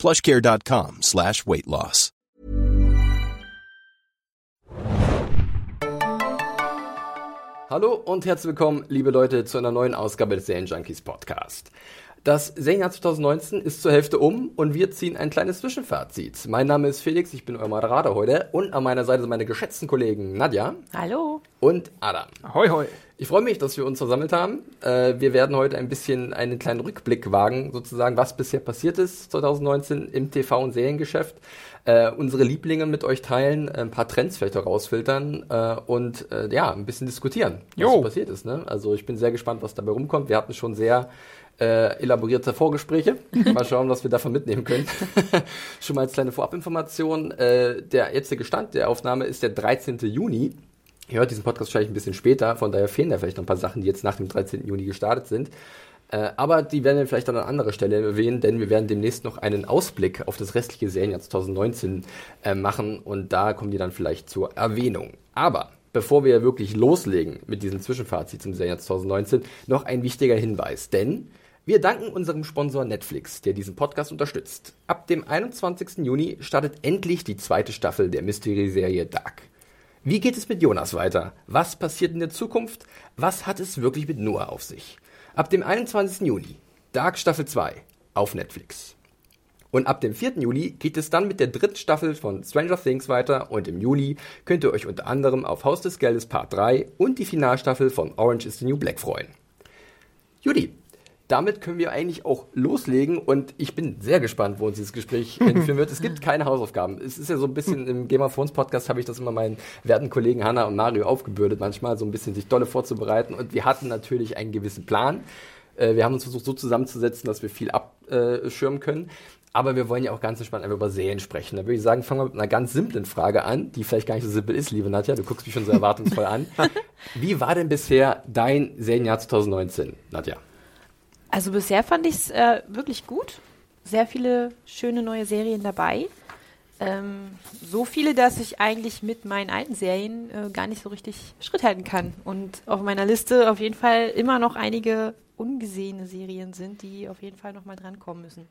plushcare.com slash weight loss. Hallo und herzlich willkommen, liebe Leute, zu einer neuen Ausgabe des Serien Junkies Podcast. Das Serienjahr 2019 ist zur Hälfte um und wir ziehen ein kleines Zwischenfazit. Mein Name ist Felix, ich bin euer Moderator heute und an meiner Seite sind meine geschätzten Kollegen Nadja. Hallo. Und Adam. Hoi, hoi. Ich freue mich, dass wir uns versammelt haben. Äh, wir werden heute ein bisschen einen kleinen Rückblick wagen, sozusagen, was bisher passiert ist 2019 im TV- und Seriengeschäft. Äh, unsere Lieblinge mit euch teilen, ein paar Trends vielleicht herausfiltern äh, und äh, ja, ein bisschen diskutieren, was Jo. passiert ist. Ne? Also ich bin sehr gespannt, was dabei rumkommt. Wir hatten schon sehr äh, elaborierte Vorgespräche. Mal schauen, was wir davon mitnehmen können. schon mal als kleine Vorabinformation. Äh, der jetzige Stand der Aufnahme ist der 13. Juni. Ihr hört diesen Podcast wahrscheinlich ein bisschen später, von daher fehlen da vielleicht noch ein paar Sachen, die jetzt nach dem 13. Juni gestartet sind. Äh, aber die werden wir vielleicht dann an anderer Stelle erwähnen, denn wir werden demnächst noch einen Ausblick auf das restliche Serienjahr 2019 äh, machen und da kommen die dann vielleicht zur Erwähnung. Aber bevor wir wirklich loslegen mit diesem Zwischenfazit zum Serienjahr 2019, noch ein wichtiger Hinweis, denn wir danken unserem Sponsor Netflix, der diesen Podcast unterstützt. Ab dem 21. Juni startet endlich die zweite Staffel der Mystery-Serie Dark. Wie geht es mit Jonas weiter? Was passiert in der Zukunft? Was hat es wirklich mit Noah auf sich? Ab dem 21. Juni, Dark Staffel 2 auf Netflix. Und ab dem 4. Juli geht es dann mit der dritten Staffel von Stranger Things weiter und im Juli könnt ihr euch unter anderem auf Haus des Geldes Part 3 und die Finalstaffel von Orange is the New Black freuen. Judy, damit können wir eigentlich auch loslegen und ich bin sehr gespannt, wo uns dieses Gespräch hinführen wird. Es gibt keine Hausaufgaben. Es ist ja so ein bisschen im Game of Thrones Podcast habe ich das immer meinen werten Kollegen Hanna und Mario aufgebürdet, manchmal so ein bisschen sich dolle vorzubereiten und wir hatten natürlich einen gewissen Plan. Äh, Wir haben uns versucht so zusammenzusetzen, dass wir viel abschirmen können. Aber wir wollen ja auch ganz entspannt einfach über Serien sprechen. Da würde ich sagen, fangen wir mit einer ganz simplen Frage an, die vielleicht gar nicht so simpel ist, liebe Nadja. Du guckst mich schon so erwartungsvoll an. Wie war denn bisher dein Serienjahr 2019, Nadja? Also bisher fand ich es äh, wirklich gut. Sehr viele schöne neue Serien dabei. Ähm, so viele, dass ich eigentlich mit meinen alten Serien äh, gar nicht so richtig Schritt halten kann. Und auf meiner Liste auf jeden Fall immer noch einige ungesehene Serien sind, die auf jeden Fall noch mal drankommen müssen.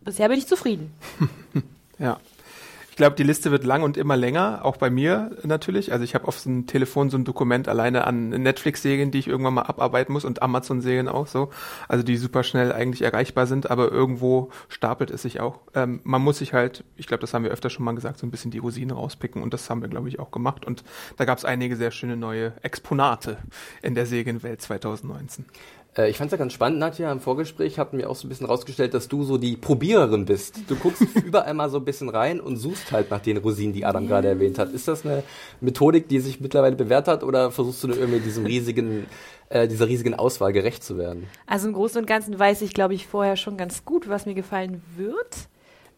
Bisher bin ich zufrieden. Ja. Ich glaube, die Liste wird lang und immer länger, auch bei mir natürlich. Also ich habe auf so einem Telefon so ein Dokument alleine an Netflix-Serien, die ich irgendwann mal abarbeiten muss und Amazon-Serien auch so. Also die super schnell eigentlich erreichbar sind, aber irgendwo stapelt es sich auch. Ähm, man muss sich halt, ich glaube, das haben wir öfter schon mal gesagt, so ein bisschen die Rosinen rauspicken und das haben wir, glaube ich, auch gemacht. Und da gab es einige sehr schöne neue Exponate in der Serienwelt 2019. Äh, Ich fand es ja ganz spannend, Nadja, im Vorgespräch hatten wir auch so ein bisschen rausgestellt, dass du so die Probiererin bist. Du guckst überall mal so ein bisschen rein und suchst halt nach den Rosinen, die Adam gerade erwähnt hat. Ist das eine Methodik, die sich mittlerweile bewährt hat oder versuchst du nur irgendwie diesem riesigen, äh, dieser riesigen Auswahl gerecht zu werden? Also im Großen und Ganzen weiß ich, glaube ich, vorher schon ganz gut, was mir gefallen wird.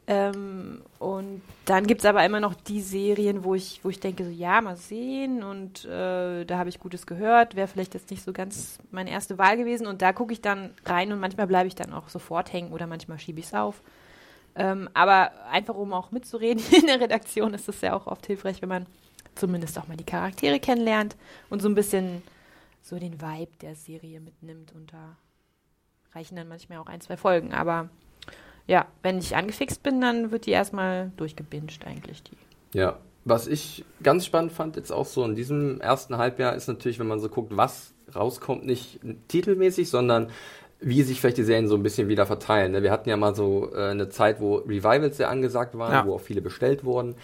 Ähm, und dann gibt es aber immer noch die Serien, wo ich, wo ich denke, so ja, mal sehen und äh, da habe ich Gutes gehört, wäre vielleicht jetzt nicht so ganz meine erste Wahl gewesen und da gucke ich dann rein und manchmal bleibe ich dann auch sofort hängen oder manchmal schiebe ich es auf. Ähm, aber einfach um auch mitzureden in der Redaktion ist es ja auch oft hilfreich, wenn man zumindest auch mal die Charaktere kennenlernt und so ein bisschen so den Vibe der Serie mitnimmt und da reichen dann manchmal auch ein, zwei Folgen, aber ja, wenn ich angefixt bin, dann wird die erstmal durchgebinged eigentlich, die. Ja. Was ich ganz spannend fand, jetzt auch so in diesem ersten Halbjahr, ist natürlich, wenn man so guckt, was rauskommt, nicht titelmäßig, sondern wie sich vielleicht die Serien so ein bisschen wieder verteilen. ne? Wir hatten ja mal so äh, eine Zeit, wo Revivals sehr angesagt waren, Ja. wo auch viele bestellt wurden.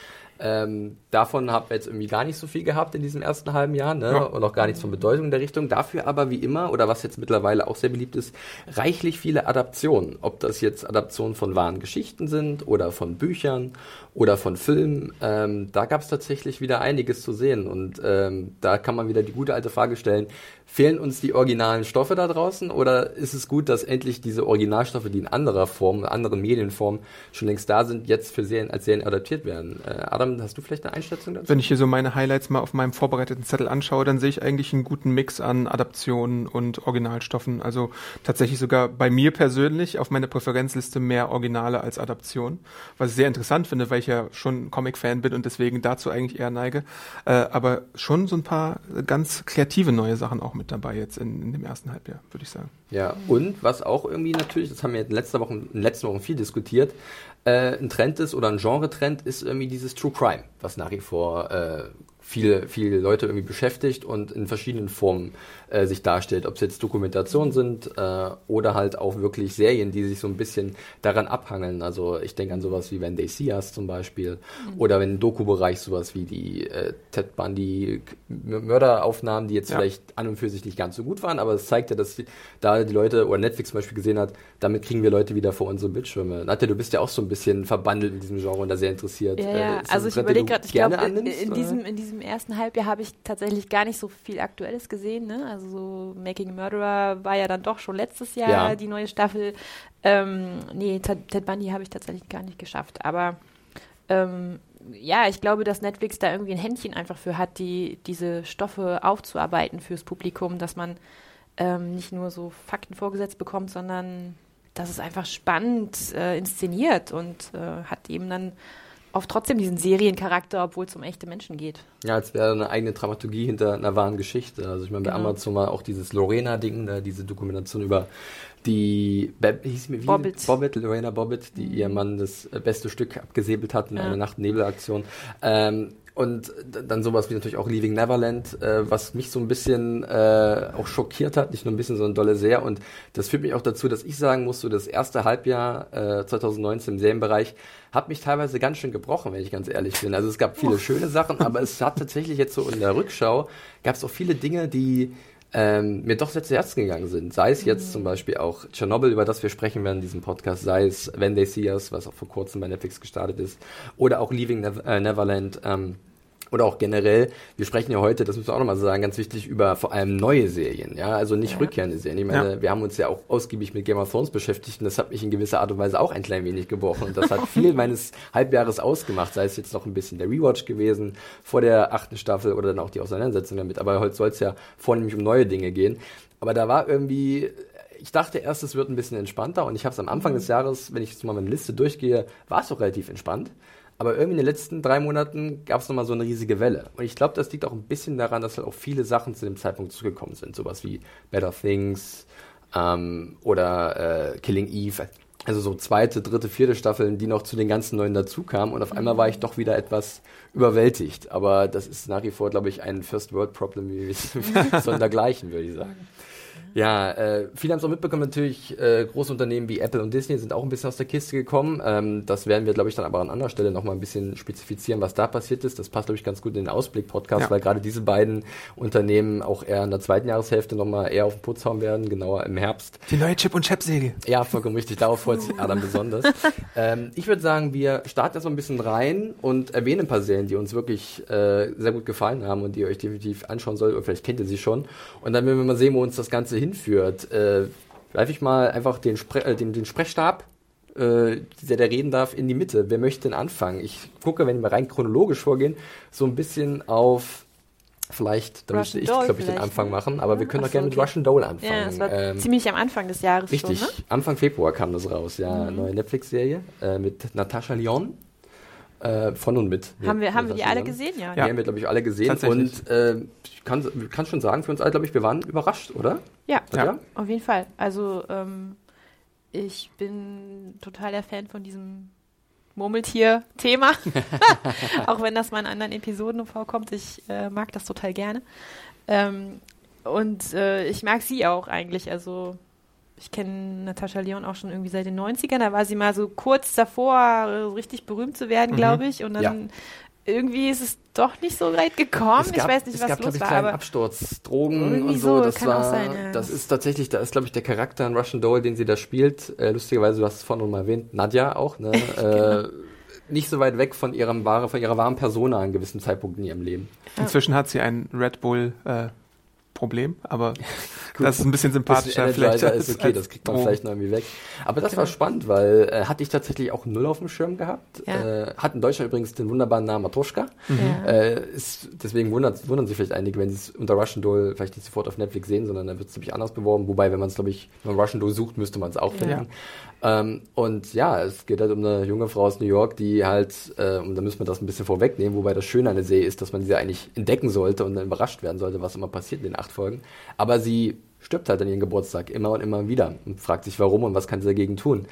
Ähm, davon haben wir jetzt irgendwie gar nicht so viel gehabt in diesem ersten halben Jahr ne? Ja. und auch gar nichts von Bedeutung in der Richtung. Dafür aber wie immer, oder was jetzt mittlerweile auch sehr beliebt ist, reichlich viele Adaptionen. Ob das jetzt Adaptionen von wahren Geschichten sind oder von Büchern oder von Filmen. Ähm, da gab es tatsächlich wieder einiges zu sehen. Und ähm, da kann man wieder die gute alte Frage stellen, fehlen uns die originalen Stoffe da draußen oder ist es gut, dass endlich diese Originalstoffe, die in anderer Form, in anderen Medienformen schon längst da sind, jetzt für Serien als Serien adaptiert werden? Äh, Adam, hast du vielleicht eine Einschätzung dazu? Wenn ich hier so meine Highlights mal auf meinem vorbereiteten Zettel anschaue, dann sehe ich eigentlich einen guten Mix an Adaptionen und Originalstoffen. Also tatsächlich sogar bei mir persönlich auf meiner Präferenzliste mehr Originale als Adaption, was ich sehr interessant finde, weil ich ja schon Comic-Fan bin und deswegen dazu eigentlich eher neige. Äh, aber schon so ein paar ganz kreative neue Sachen auch mit dabei jetzt in, in dem ersten Halbjahr, würde ich sagen. Ja, und was auch irgendwie natürlich, das haben wir in den letzten Wochen, in letzten Wochen viel diskutiert, äh, ein Trend ist oder ein Genre-Trend ist irgendwie dieses True Crime, was nach wie vor äh, viele, viele Leute irgendwie beschäftigt und in verschiedenen Formen äh, sich darstellt. Ob es jetzt Dokumentationen sind äh, oder halt auch wirklich Serien, die sich so ein bisschen daran abhangeln. Also ich denke an sowas wie When They See Us zum Beispiel oder wenn im Doku-Bereich sowas wie die äh, Ted Bundy Mörderaufnahmen, die jetzt Ja. vielleicht an und für sich nicht ganz so gut waren, aber es zeigt ja, dass da die Leute oder Netflix zum Beispiel gesehen hat, damit kriegen wir Leute wieder vor unsere Bildschirme. Nadja, du bist ja auch so ein bisschen verbandelt in diesem Genre und da sehr interessiert. Ja, Äh, ja. das also ich überlege gerade, ich glaube, in, in, diesem, in diesem ersten Halbjahr habe ich tatsächlich gar nicht so viel Aktuelles gesehen. Ne? Also so Making a Murderer war ja dann doch schon letztes Jahr Ja. die neue Staffel. Ähm, nee, Ted, Ted Bundy habe ich tatsächlich gar nicht geschafft. Aber ähm, ja, ich glaube, dass Netflix da irgendwie ein Händchen einfach für hat, die, diese Stoffe aufzuarbeiten fürs Publikum, dass man ähm, nicht nur so Fakten vorgesetzt bekommt, sondern dass es einfach spannend äh, inszeniert und äh, hat eben dann oft trotzdem diesen Seriencharakter, obwohl es um echte Menschen geht. Ja, als wäre eine eigene Dramaturgie hinter einer wahren Geschichte. Also ich meine, bei Genau. Amazon war auch dieses Lorena-Ding, da diese Dokumentation über die Be hieß mir wie? Bobbitt. Bobbitt, Lorena Bobbitt, die ihr Mann das beste Stück abgesäbelt hat in Ja. einer Nacht-Nebel-Aktion. Ähm, und dann sowas wie natürlich auch Leaving Neverland, äh, was mich so ein bisschen äh, auch schockiert hat, nicht nur ein bisschen, sondern dolle sehr. Und das führt mich auch dazu, dass ich sagen muss, so das erste Halbjahr äh, 2019 im Serienbereich hat mich teilweise ganz schön gebrochen, wenn ich ganz ehrlich bin. Also es gab viele schöne Sachen, aber es hat tatsächlich jetzt so in der Rückschau, gab es auch viele Dinge, die ähm, mir doch sehr zu Herzen gegangen sind. Sei es jetzt zum Beispiel auch Tschernobyl, über das wir sprechen werden in diesem Podcast, sei es When They See Us, was auch vor kurzem bei Netflix gestartet ist, oder auch Leaving äh, Neverland, ähm, oder auch generell, wir sprechen ja heute, das müssen wir auch nochmal sagen, ganz wichtig über vor allem neue Serien, ja, also nicht Ja. rückkehrende Serien. Ich meine, wir haben uns ja auch ausgiebig mit Game of Thrones beschäftigt und das hat mich in gewisser Art und Weise auch ein klein wenig gebrochen und das hat viel meines Halbjahres ausgemacht, sei es jetzt noch ein bisschen der Rewatch gewesen vor der achten Staffel oder dann auch die Auseinandersetzung damit, aber heute soll es ja vornehmlich um neue Dinge gehen. Aber da war irgendwie, ich dachte erst, es wird ein bisschen entspannter und ich habe es am Anfang des Jahres, wenn ich jetzt mal meine Liste durchgehe, war es doch relativ entspannt. Aber irgendwie in den letzten drei Monaten gab es nochmal so eine riesige Welle. Und ich glaube, das liegt auch ein bisschen daran, dass halt auch viele Sachen zu dem Zeitpunkt zugekommen sind. Sowas wie Better Things ähm, oder äh, Killing Eve. Also so zweite, dritte, vierte Staffeln, die noch zu den ganzen neuen dazukamen. Und auf einmal war ich doch wieder etwas überwältigt. Aber das ist nach wie vor, glaube ich, ein First World Problem wie sondergleichen, würde ich sagen. Ja, äh, viele haben es auch mitbekommen, natürlich äh, große Unternehmen wie Apple und Disney sind auch ein bisschen aus der Kiste gekommen. Ähm, das werden wir, glaube ich, dann aber an anderer Stelle nochmal ein bisschen spezifizieren, was da passiert ist. Das passt, glaube ich, ganz gut in den Ausblick-Podcast, Ja. weil gerade diese beiden Unternehmen auch eher in der zweiten Jahreshälfte nochmal eher auf den Putz hauen werden, genauer im Herbst. Die neue Chip- und Chap-Serie. Ja, vollkommen richtig. Darauf freut sich Adam besonders. Ähm, ich würde sagen, wir starten erst mal ein bisschen rein und erwähnen ein paar Serien, die uns wirklich äh, sehr gut gefallen haben und die ihr euch definitiv anschauen solltet. Oder vielleicht kennt ihr sie schon. Und dann werden wir mal sehen, wo uns das Ganze hinführt. Äh, greife ich mal einfach den, Spre äh, den, den Sprechstab, äh, der, der reden darf, in die Mitte. Wer möchte denn anfangen? Ich gucke, wenn wir rein chronologisch vorgehen, so ein bisschen auf Vielleicht, da müsste ich, glaube ich, den Anfang ne? machen, aber wir können doch gerne mit okay. Russian Doll anfangen. Ja, das war Ähm, ziemlich am Anfang des Jahres Richtig, schon, ne? Anfang Februar kam das raus, ja. Neue Netflix-Serie äh, mit Natascha Lyon. Äh, von und mit. Haben wir, haben wir die alle gesehen? Ja. Die haben wir, glaube ich, alle gesehen. Und äh, ich kann, kann schon sagen, für uns alle, glaube ich, wir waren überrascht, oder? Ja, Ja. auf jeden Fall. Also ähm, ich bin total der Fan von diesem Murmeltier-Thema. Auch wenn das mal in anderen Episoden vorkommt. Ich äh, mag das total gerne. Ähm, und äh, ich mag sie auch eigentlich. Also ich kenne Natascha Leon auch schon irgendwie seit den 90ern. Da war sie mal so kurz davor, äh, richtig berühmt zu werden, Mhm. glaube ich. Und dann Ja. irgendwie ist es doch nicht so weit gekommen. Es ich weiß nicht, es was gab, los ich, war, kleinen aber Absturz, Drogen Irgendwie und so. so, das kann war, auch sein, ja. das ist tatsächlich, da ist glaube ich der Charakter in Russian Doll, den sie da spielt. Äh, lustigerweise, du hast es vorhin mal erwähnt, Nadja auch, ne? Genau. äh, nicht so weit weg von ihrem wahre, von ihrer wahren Persona an einem gewissen Zeitpunkt in ihrem Leben. Inzwischen hat sie ein Red Bull äh, Problem, aber das ist ein bisschen sympathischer Bisschen vielleicht. Energizer als- ist okay, als das kriegt man vielleicht noch irgendwie weg. Aber das war Genau. spannend, weil äh, hatte ich tatsächlich auch null auf dem Schirm gehabt. Ja. Äh, hat in Deutschland übrigens den wunderbaren Namen Matoschka. Ja. Äh, ist, deswegen wundert, wundern sich vielleicht einige, wenn sie es unter Russian Doll vielleicht nicht sofort auf Netflix sehen, sondern dann wird es nämlich anders beworben. Wobei, wenn man es, glaube ich, wenn man Russian Doll sucht, müsste man es auch finden. Ähm, und ja, es geht halt um eine junge Frau aus New York, die halt, äh, und da müssen wir das ein bisschen vorwegnehmen, wobei das Schöne an der Serie ist, dass man sie eigentlich entdecken sollte und dann überrascht werden sollte, was immer passiert in den acht Folgen. Aber sie stirbt halt an ihrem Geburtstag immer und immer wieder und fragt sich warum und was kann sie dagegen tun.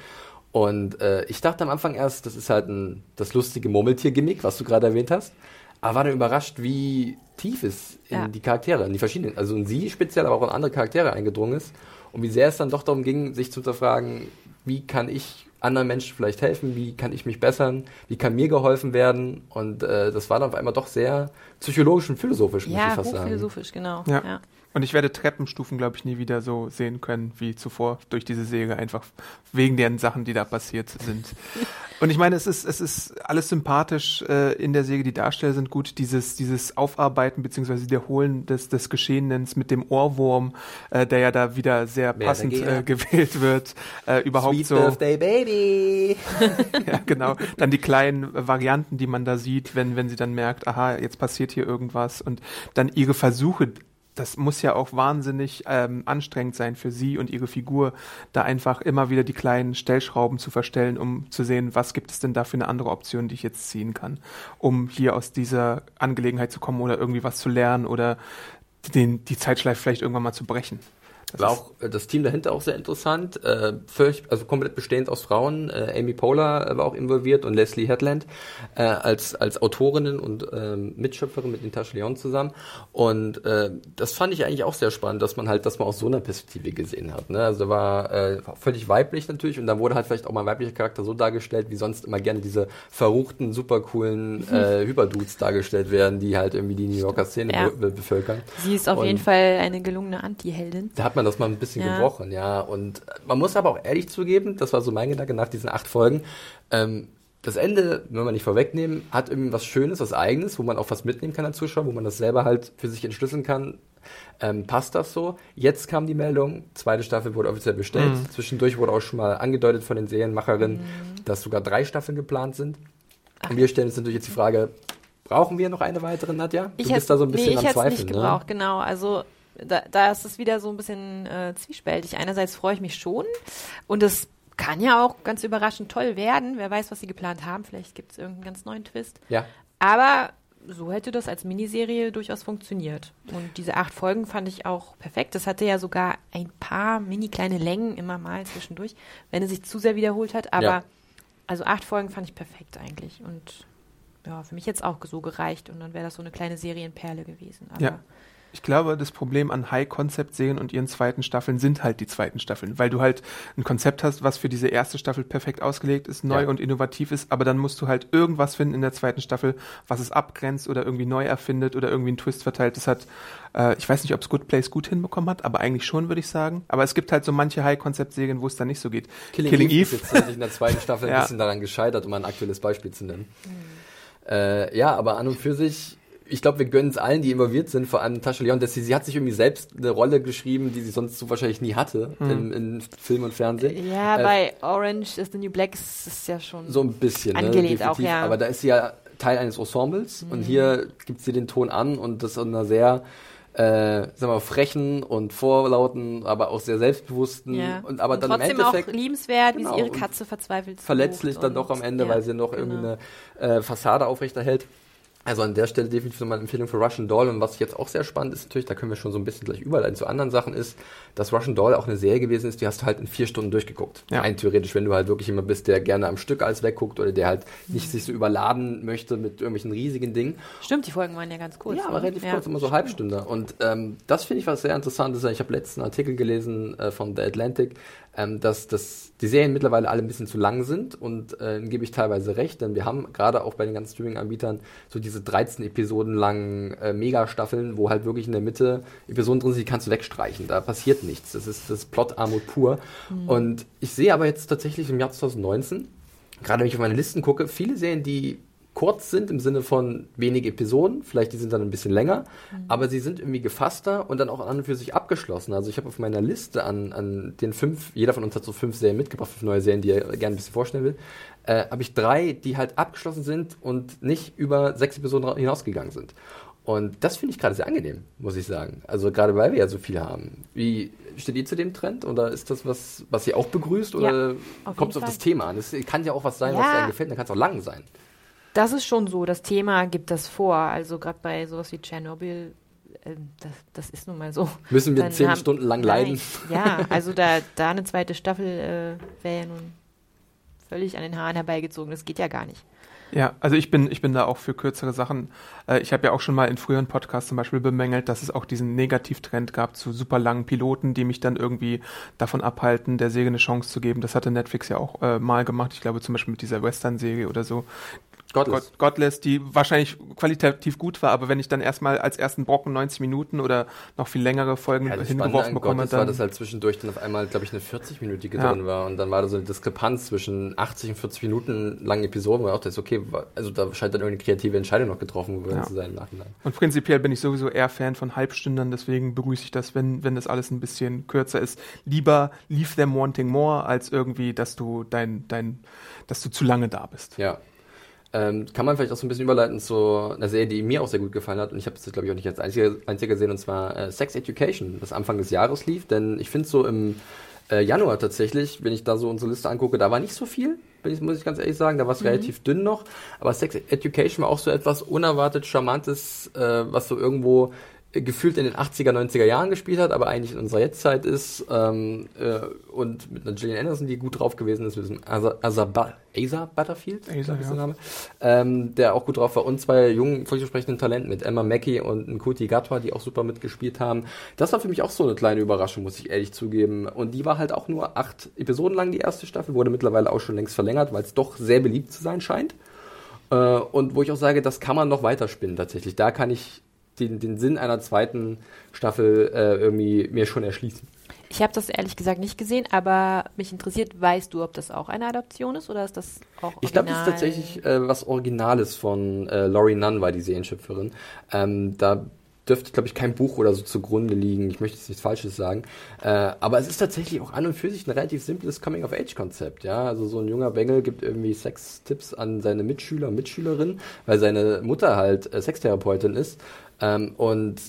Und äh, ich dachte am Anfang erst, das ist halt ein, das lustige Murmeltier-Gimmick, was du gerade erwähnt hast. Aber war dann überrascht, wie tief es in Ja. die Charaktere, in die verschiedenen, also in sie speziell, aber auch in andere Charaktere eingedrungen ist. Und wie sehr es dann doch darum ging, sich zu hinterfragen, wie kann ich anderen Menschen vielleicht helfen, wie kann ich mich bessern, wie kann mir geholfen werden. Und äh, das war dann auf einmal doch sehr psychologisch und philosophisch, muss ich ja, fast sagen. hochphilosophisch, genau. Ja. Ja. Und ich werde Treppenstufen, glaube ich, nie wieder so sehen können wie zuvor durch diese Serie, einfach wegen den Sachen, die da passiert sind. Und ich meine, es ist, es ist alles sympathisch äh, in der Serie, die Darsteller sind gut, dieses, dieses Aufarbeiten bzw. Wiederholen des, des Geschehenen mit dem Ohrwurm, äh, der ja da wieder sehr Mehr passend äh, gewählt wird, äh, überhaupt Sweet so. Birthday Baby! Ja, genau. Dann die kleinen Varianten, die man da sieht, wenn, wenn sie dann merkt, aha, jetzt passiert hier irgendwas und dann ihre Versuche, das muss ja auch wahnsinnig ähm, anstrengend sein für sie und ihre Figur, da einfach immer wieder die kleinen Stellschrauben zu verstellen, um zu sehen, was gibt es denn da für eine andere Option, die ich jetzt ziehen kann, um hier aus dieser Angelegenheit zu kommen oder irgendwie was zu lernen oder den, die Zeitschleife vielleicht irgendwann mal zu brechen. Das War auch äh, das Team dahinter auch sehr interessant, äh, völlig, also komplett bestehend aus Frauen. Äh, Amy Poehler äh, war auch involviert und Leslie Headland äh, als als Autorinnen und ähm, Mitschöpferin mit Natascha Leon zusammen. Und äh, das fand ich eigentlich auch sehr spannend, dass man halt das mal aus so einer Perspektive gesehen hat. Ne? Also war äh, völlig weiblich natürlich und da wurde halt vielleicht auch mal ein weiblicher Charakter so dargestellt, wie sonst immer gerne diese verruchten, super coolen äh, Hyperdudes dargestellt werden, die halt irgendwie die New Yorker Szene Ja. be bevölkern. Sie ist auf Und- jeden Fall eine gelungene Anti-Heldin. Da hat man das mal ein bisschen Ja. gebrochen, ja. Und man muss aber auch ehrlich zugeben, das war so mein Gedanke nach diesen acht Folgen, ähm, das Ende, wenn wir nicht vorwegnehmen, hat irgendwie was Schönes, was Eigenes, wo man auch was mitnehmen kann als Zuschauer, wo man das selber halt für sich entschlüsseln kann. Ähm, passt das so? Jetzt kam die Meldung, zweite Staffel wurde offiziell bestellt. Mhm. Zwischendurch wurde auch schon mal angedeutet von den Serienmacherinnen, Mhm. dass sogar drei Staffeln geplant sind. Und wir stellen uns natürlich jetzt die Frage, brauchen wir noch eine weitere, Nadja? Du Ich bist da so ein bisschen nee, ich am Zweifeln, nicht ne? gebraucht, genau. Also da, da ist es wieder so ein bisschen äh, zwiespältig. Einerseits freue ich mich schon und es kann ja auch ganz überraschend toll werden. Wer weiß, was sie geplant haben. Vielleicht gibt es irgendeinen ganz neuen Twist. Ja. Aber so hätte das als Miniserie durchaus funktioniert. Und diese acht Folgen fand ich auch perfekt. Das hatte ja sogar ein paar mini kleine Längen immer mal zwischendurch, wenn es sich zu sehr wiederholt hat. Aber Ja. also acht Folgen fand ich perfekt eigentlich. Und ja, für mich jetzt auch so gereicht. Und dann wäre das so eine kleine Serienperle gewesen. Aber Ja. Ich glaube, das Problem an High-Concept-Serien und ihren zweiten Staffeln sind halt die zweiten Staffeln, weil du halt ein Konzept hast, was für diese erste Staffel perfekt ausgelegt ist, neu Ja. und innovativ ist, aber dann musst du halt irgendwas finden in der zweiten Staffel, was es abgrenzt oder irgendwie neu erfindet oder irgendwie einen Twist verteilt. Das hat, äh, ich weiß nicht, ob es Good Place gut hinbekommen hat, aber eigentlich schon, würde ich sagen. Aber es gibt halt so manche High-Concept-Serien, wo es dann nicht so geht. Killing, Eve, ist jetzt in der zweiten Staffel ein Ja. bisschen daran gescheitert, um ein aktuelles Beispiel zu nennen. Äh, ja, aber an und für sich, ich glaube, wir gönnen es allen, die involviert sind, vor allem Tascha Leon, dass sie, sie hat sich irgendwie selbst eine Rolle geschrieben, die sie sonst so wahrscheinlich nie hatte in, in Film und Fernsehen. Ja, Äh, bei Orange is the New Black ist es ja schon. So ein bisschen, ne? Angelehnt auch, definitiv. ja. Mhm. Aber da ist sie ja Teil eines Ensembles und hier gibt sie den Ton an und das in einer sehr, äh, sagen wir mal, frechen und vorlauten, aber auch sehr selbstbewussten ja. und aber dann im Endeffekt auch liebenswert, wie Genau, sie ihre und Katze verzweifelt verletzlich dann doch und- am Ende, ja, weil sie noch genau. irgendwie eine äh, Fassade aufrechterhält. Also an der Stelle definitiv nochmal eine Empfehlung für Russian Doll. Und was jetzt auch sehr spannend ist, natürlich, da können wir schon so ein bisschen gleich überleiten zu anderen Sachen, ist, dass Russian Doll auch eine Serie gewesen ist, die hast du halt in vier Stunden durchgeguckt. Ja. Rein theoretisch, wenn du halt wirklich jemand bist, der gerne am Stück alles wegguckt oder der halt nicht sich so überladen möchte mit irgendwelchen riesigen Dingen. Stimmt, die Folgen waren ja ganz kurz. Ja, aber relativ ja. kurz, immer so Halbstunde. Und ähm, das finde ich was sehr interessantes. Ich habe letzten Artikel gelesen äh, von The Atlantic, ähm, dass, dass die Serien mittlerweile alle ein bisschen zu lang sind und äh, gebe ich teilweise recht, denn wir haben gerade auch bei den ganzen Streaming-Anbietern so diese 13 Episoden langen äh, Megastaffeln, wo halt wirklich in der Mitte Episoden drin sind, die kannst du wegstreichen. Da passiert nichts. Das ist das Plot-Armut pur. Mhm. Und ich sehe aber jetzt tatsächlich im Jahr 2019, gerade wenn ich auf meine Listen gucke, viele Serien, die kurz sind im Sinne von wenige Episoden, vielleicht die sind dann ein bisschen länger, mhm. aber sie sind irgendwie gefasster und dann auch an und für sich abgeschlossen. Also ich habe auf meiner Liste an, an den fünf, jeder von uns hat so fünf Serien mitgebracht, fünf neue Serien, die er gerne ein bisschen vorstellen will, äh, habe ich drei, die halt abgeschlossen sind und nicht über sechs Episoden hinausgegangen sind. Und das finde ich gerade sehr angenehm, muss ich sagen. Also gerade weil wir ja so viele haben. Wie steht ihr zu dem Trend? Oder ist das was, was ihr auch begrüßt? Oder ja, kommt es auf das Thema an? Es kann ja auch was sein, ja. was einem gefällt, dann kann es auch lang sein. Das ist schon so. Das Thema gibt das vor. Also gerade bei sowas wie Tschernobyl, äh, das, das, ist nun mal so. Müssen wir Dann zehn haben, Stunden lang leiden? Ja, also da, da eine zweite Staffel äh, wäre ja nun völlig an den Haaren herbeigezogen. Das geht ja gar nicht. Ja, also ich bin, ich bin da auch für kürzere Sachen. Äh, ich habe ja auch schon mal in früheren Podcasts zum Beispiel bemängelt, dass es auch diesen Negativtrend gab zu super langen Piloten, die mich dann irgendwie davon abhalten, der Serie eine Chance zu geben. Das hatte Netflix ja auch äh, mal gemacht. Ich glaube zum Beispiel mit dieser Western-Serie oder so. Godless. Godless, die wahrscheinlich qualitativ gut war, aber wenn ich dann erstmal als ersten Brocken 90 Minuten oder noch viel längere Folgen ja, hingeworfen bekomme, Godless dann war das halt zwischendurch dann auf einmal, glaube ich, eine 40-minütige ja. drin war und dann war da so eine Diskrepanz zwischen 80 und 40 Minuten langen Episoden, wo auch das okay, also da scheint dann irgendeine kreative Entscheidung noch getroffen worden ja. zu sein im Nachhinein. Und prinzipiell bin ich sowieso eher Fan von Halbstündern, deswegen begrüße ich das, wenn wenn das alles ein bisschen kürzer ist. Lieber leave them wanting more als irgendwie, dass du dein dein dass du zu lange da bist. Ja, ähm, kann man vielleicht auch so ein bisschen überleiten zu einer Serie, die mir auch sehr gut gefallen hat. Und ich habe es, glaube ich, auch nicht als einziger, einziger gesehen, und zwar äh, Sex Education, das Anfang des Jahres lief. Denn ich finde so im äh, Januar tatsächlich, wenn ich da so unsere Liste angucke, da war nicht so viel, ich, muss ich ganz ehrlich sagen. Da war es mhm. relativ dünn noch. Aber Sex Education war auch so etwas unerwartet Charmantes, äh, was so irgendwo gefühlt in den 80er, 90er Jahren gespielt hat, aber eigentlich in unserer Jetztzeit ist ähm, äh, und mit einer Gillian Anderson, die gut drauf gewesen ist, mit diesem Asa, Asa, Asa Butterfield, Asa, ja. der, Name, ähm, der auch gut drauf war und zwei jungen, vielversprechenden Talenten mit Emma Mackey und Nkuti Gatwa, die auch super mitgespielt haben. Das war für mich auch so eine kleine Überraschung, muss ich ehrlich zugeben. Und die war halt auch nur acht Episoden lang, die erste Staffel, wurde mittlerweile auch schon längst verlängert, weil es doch sehr beliebt zu sein scheint. Äh, und wo ich auch sage, das kann man noch weiterspinnen tatsächlich. Da kann ich den, den Sinn einer zweiten Staffel äh, irgendwie mir schon erschließen. Ich habe das ehrlich gesagt nicht gesehen, aber mich interessiert, weißt du, ob das auch eine Adaption ist oder ist das auch original? Ich glaube, das ist tatsächlich äh, was Originales von äh, Laurie Nunn, war die Serienschöpferin. Ähm, da dürfte, glaube ich, kein Buch oder so zugrunde liegen. Ich möchte jetzt nichts Falsches sagen. Äh, aber es ist tatsächlich auch an und für sich ein relativ simples Coming-of-Age-Konzept. Ja, also so ein junger Bengel gibt irgendwie Sextipps an seine Mitschüler und Mitschülerinnen, weil seine Mutter halt äh, Sextherapeutin ist. Ähm, und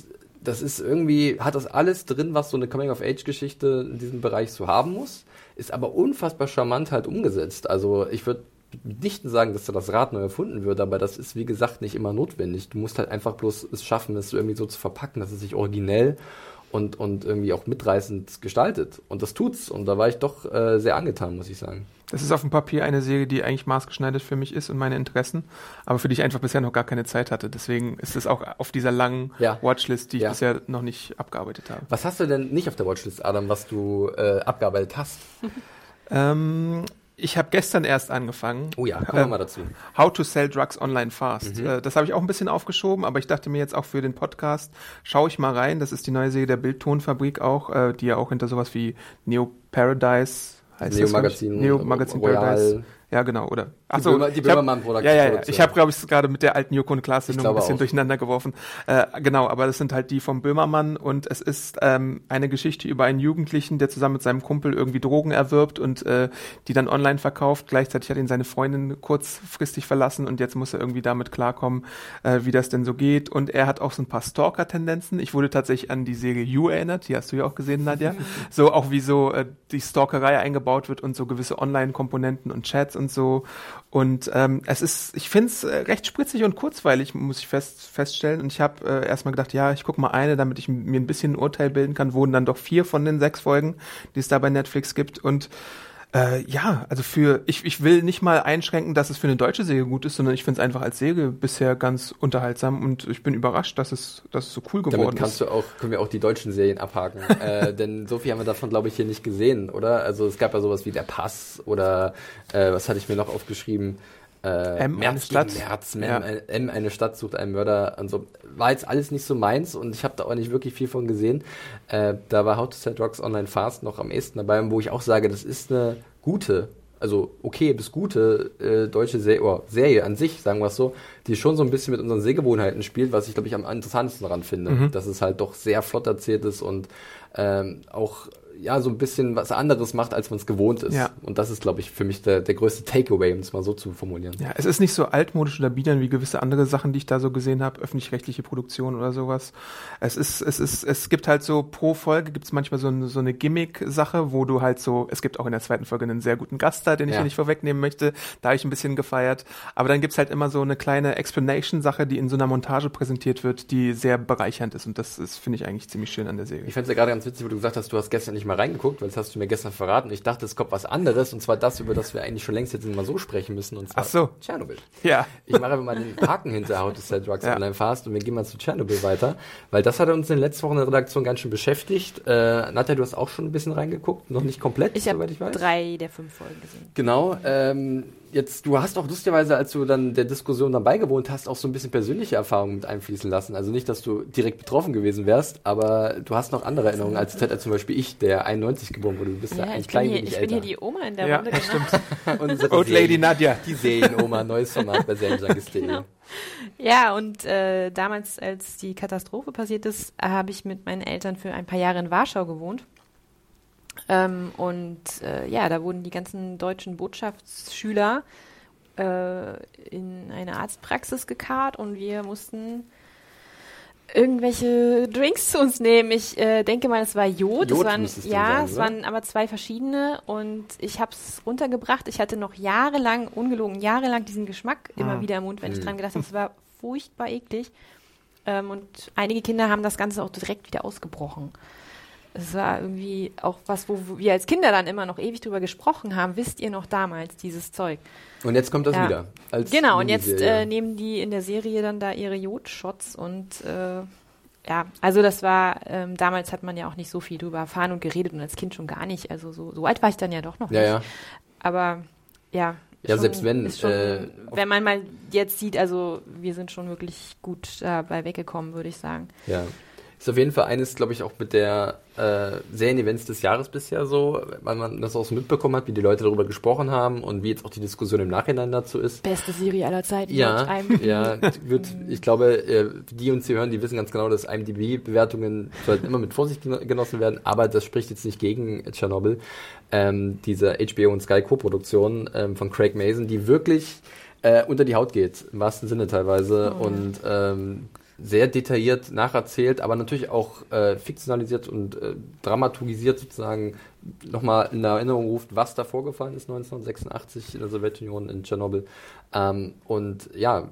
das ist irgendwie, hat das alles drin, was so eine Coming-of-Age-Geschichte in diesem Bereich so haben muss, ist aber unfassbar charmant halt umgesetzt. Also ich würde nicht sagen, dass da das Rad neu erfunden wird, aber das ist wie gesagt nicht immer notwendig. Du musst halt einfach bloß es schaffen, es irgendwie so zu verpacken, dass es sich originell und, und irgendwie auch mitreißend gestaltet. Und das tut's. Und da war ich doch äh, sehr angetan, muss ich sagen. Das ist auf dem Papier eine Serie, die eigentlich maßgeschneidert für mich ist und meine Interessen, aber für die ich einfach bisher noch gar keine Zeit hatte. Deswegen ist es auch auf dieser langen ja. Watchlist, die ich ja. bisher noch nicht abgearbeitet habe. Was hast du denn nicht auf der Watchlist, Adam, was du äh, abgearbeitet hast? ähm, ich habe gestern erst angefangen. Oh ja, kommen wir äh, mal dazu. How to Sell Drugs Online Fast. Mhm. Äh, das habe ich auch ein bisschen aufgeschoben, aber ich dachte mir jetzt auch für den Podcast, schaue ich mal rein. Das ist die neue Serie der Bildtonfabrik auch, äh, die ja auch hinter sowas wie Neo Paradise heißt Neo Magazin, Neo Magazin Paradise ja, genau, oder? Achso, die, die Böhmermann Produktion. Ja, ja, ja. Ich habe, glaube ich, gerade mit der alten Joko und Klaas Sendung ein bisschen auch. durcheinander geworfen. Äh, genau, aber das sind halt die vom Böhmermann und es ist ähm, eine Geschichte über einen Jugendlichen, der zusammen mit seinem Kumpel irgendwie Drogen erwirbt und äh, die dann online verkauft. Gleichzeitig hat ihn seine Freundin kurzfristig verlassen und jetzt muss er irgendwie damit klarkommen, äh, wie das denn so geht. Und er hat auch so ein paar Stalker-Tendenzen. Ich wurde tatsächlich an die Serie You erinnert, die hast du ja auch gesehen, Nadja. so auch wie so äh, die Stalkerei eingebaut wird und so gewisse Online-Komponenten und Chats und so. Und ähm, es ist, ich finde es äh, recht spritzig und kurzweilig, muss ich fest, feststellen. Und ich habe äh, erstmal gedacht, ja, ich gucke mal eine, damit ich mir ein bisschen ein Urteil bilden kann. Wurden dann doch vier von den sechs Folgen, die es da bei Netflix gibt. Und äh, ja, also für ich, ich will nicht mal einschränken, dass es für eine deutsche Serie gut ist, sondern ich finde es einfach als Serie bisher ganz unterhaltsam und ich bin überrascht, dass es, dass es so cool geworden Damit kannst ist. du auch, können wir auch die deutschen Serien abhaken. äh, denn so viel haben wir davon, glaube ich, hier nicht gesehen, oder? Also es gab ja sowas wie Der Pass oder äh, was hatte ich mir noch aufgeschrieben? Äh, M, eine März Stadt. März, M, Ja. M, eine Stadt sucht einen Mörder und so. War jetzt alles nicht so meins und ich habe da auch nicht wirklich viel von gesehen. Äh, da war How to Sell Drugs Online Fast noch am ehesten dabei, wo ich auch sage, das ist eine gute, also okay bis gute äh, deutsche Serie, oder Serie an sich, sagen wir es so, die schon so ein bisschen mit unseren Sehgewohnheiten spielt, was ich glaube ich am interessantesten daran finde, Mhm. dass es halt doch sehr flott erzählt ist und ähm, auch ja so ein bisschen was anderes macht, als man es gewohnt ist. Ja. Und das ist, glaube ich, für mich der, der größte Takeaway, um es mal so zu formulieren. Ja, es ist nicht so altmodisch oder biedern wie gewisse andere Sachen, die ich da so gesehen habe, öffentlich-rechtliche Produktion oder sowas. Es ist, es ist, es gibt halt so pro Folge gibt es manchmal so eine, so eine Gimmick-Sache, wo du halt so, es gibt auch in der zweiten Folge einen sehr guten Gast da, den ich Ja. nicht vorwegnehmen möchte. Da habe ich ein bisschen gefeiert. Aber dann gibt's halt immer so eine kleine Explanation-Sache, die in so einer Montage präsentiert wird, die sehr bereichernd ist. Und das ist, finde ich eigentlich ziemlich schön an der Serie. Ich fand es ja gerade ganz witzig, wo du gesagt hast, du hast gestern nicht mal reingeguckt, weil das hast du mir gestern verraten. Ich dachte, es kommt was anderes, und zwar das, über das wir eigentlich schon längst jetzt mal so sprechen müssen, und zwar Ach so. Tschernobyl. Ja. Ich mache aber mal den Haken hinter How to Sell Drugs Ja. Online Fast und wir gehen mal zu Tschernobyl weiter, weil das hat uns in den letzten Wochen in der Redaktion ganz schön beschäftigt. Äh, Nadja, du hast auch schon ein bisschen reingeguckt, noch nicht komplett, Ich habe soweit ich weiß. drei der fünf Folgen gesehen. Genau. Ähm, jetzt, du hast auch lustigerweise, als du dann der Diskussion dann beigewohnt hast, auch so ein bisschen persönliche Erfahrungen mit einfließen lassen. Also nicht, dass du direkt betroffen gewesen wärst, aber du hast noch andere Erinnerungen als als zum Beispiel ich, der 91 geboren wurde. Du bist ja, Ja, ein ich bin, klein hier, wenig ich bin älter. hier die Oma in der Ja, Runde. das genau. Unsere Old Lady Nadja. Die Serienoma, neues Format bei Serienjunkies.de. Genau. Ja, und äh, damals, als die Katastrophe passiert ist, habe ich mit meinen Eltern für ein paar Jahre in Warschau gewohnt. Ähm, und äh, ja, da wurden die ganzen deutschen Botschaftsschüler äh, in eine Arztpraxis gekarrt und wir mussten irgendwelche Drinks zu uns nehmen. Ich äh, denke mal, es war Jod. Jod es waren, ja, sein, es waren aber zwei verschiedene und ich habe es runtergebracht. Ich hatte noch jahrelang, ungelogen, jahrelang diesen Geschmack immer Ah. wieder im Mund, wenn ich Mhm. dran gedacht habe. Es war furchtbar eklig. Ähm, und einige Kinder haben das Ganze auch direkt wieder ausgebrochen. Es war irgendwie auch was, wo wir als Kinder dann immer noch ewig drüber gesprochen haben. Wisst ihr noch damals dieses Zeug? Und jetzt kommt das Ja. wieder. Genau, und jetzt äh, nehmen die in der Serie dann da ihre Jodshots und äh, ja, also das war, ähm, damals hat man ja auch nicht so viel drüber erfahren und geredet und als Kind schon gar nicht. Also so, so alt war ich dann ja doch noch ja, nicht. ja. Aber ja. Ja, selbst wenn, schon, äh, wenn man mal jetzt sieht, also wir sind schon wirklich gut dabei weggekommen, würde ich sagen. Ja. Ist auf jeden Fall eines, glaube ich, auch mit der äh, Serien-Events des Jahres bisher so, weil man das auch so mitbekommen hat, wie die Leute darüber gesprochen haben und wie jetzt auch die Diskussion im Nachhinein dazu ist. Beste Serie aller Zeiten. Ja, ja, wird, ich glaube, äh, die uns hier hören, die wissen ganz genau, dass IMDb-Bewertungen sollten immer mit Vorsicht geno- genossen werden, aber das spricht jetzt nicht gegen Tschernobyl. Ähm, diese HBO und Sky Co-Produktion ähm, von Craig Mason, die wirklich äh, unter die Haut geht, im wahrsten Sinne teilweise Oh, und ähm, sehr detailliert nacherzählt, aber natürlich auch äh, fiktionalisiert und äh, dramaturgisiert sozusagen nochmal in Erinnerung ruft, was da vorgefallen ist 1986 in der Sowjetunion in Tschernobyl. Ähm, und ja,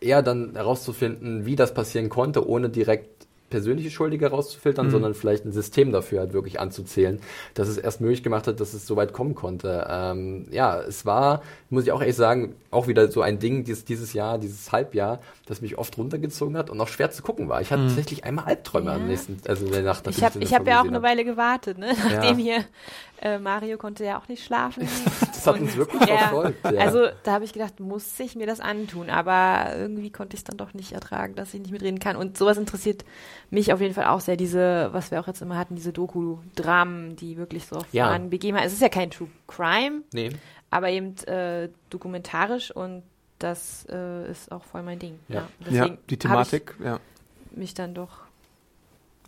eher dann herauszufinden, wie das passieren konnte, ohne direkt persönliche Schuldige herauszufiltern, Mhm. sondern vielleicht ein System dafür halt wirklich anzuzählen, dass es erst möglich gemacht hat, dass es so weit kommen konnte. Ähm, ja, es war, muss ich auch ehrlich sagen, auch wieder so ein Ding dieses, dieses Jahr, dieses Halbjahr, das mich oft runtergezogen hat und auch schwer zu gucken war. Ich hatte Mhm. tatsächlich einmal Albträume Ja. am nächsten, also in der Nacht. Ich habe hab ja auch eine Weile gewatet, ne? nachdem hier äh, Mario konnte ja auch nicht schlafen. Das hat uns wirklich Ja, verfolgt. Ja. Also da habe ich gedacht, muss ich mir das antun, aber irgendwie konnte ich es dann doch nicht ertragen, dass ich nicht mitreden kann. Und sowas interessiert mich auf jeden Fall auch sehr, diese, was wir auch jetzt immer hatten, diese Doku-Dramen, die wirklich so auf Ja. wahren Begebenheiten. Es ist ja kein True Crime, nee, aber eben äh, dokumentarisch und das äh, ist auch voll mein Ding. Ja. Ja. Ja, Deswegen die habe Thematik, ja. ich mich dann doch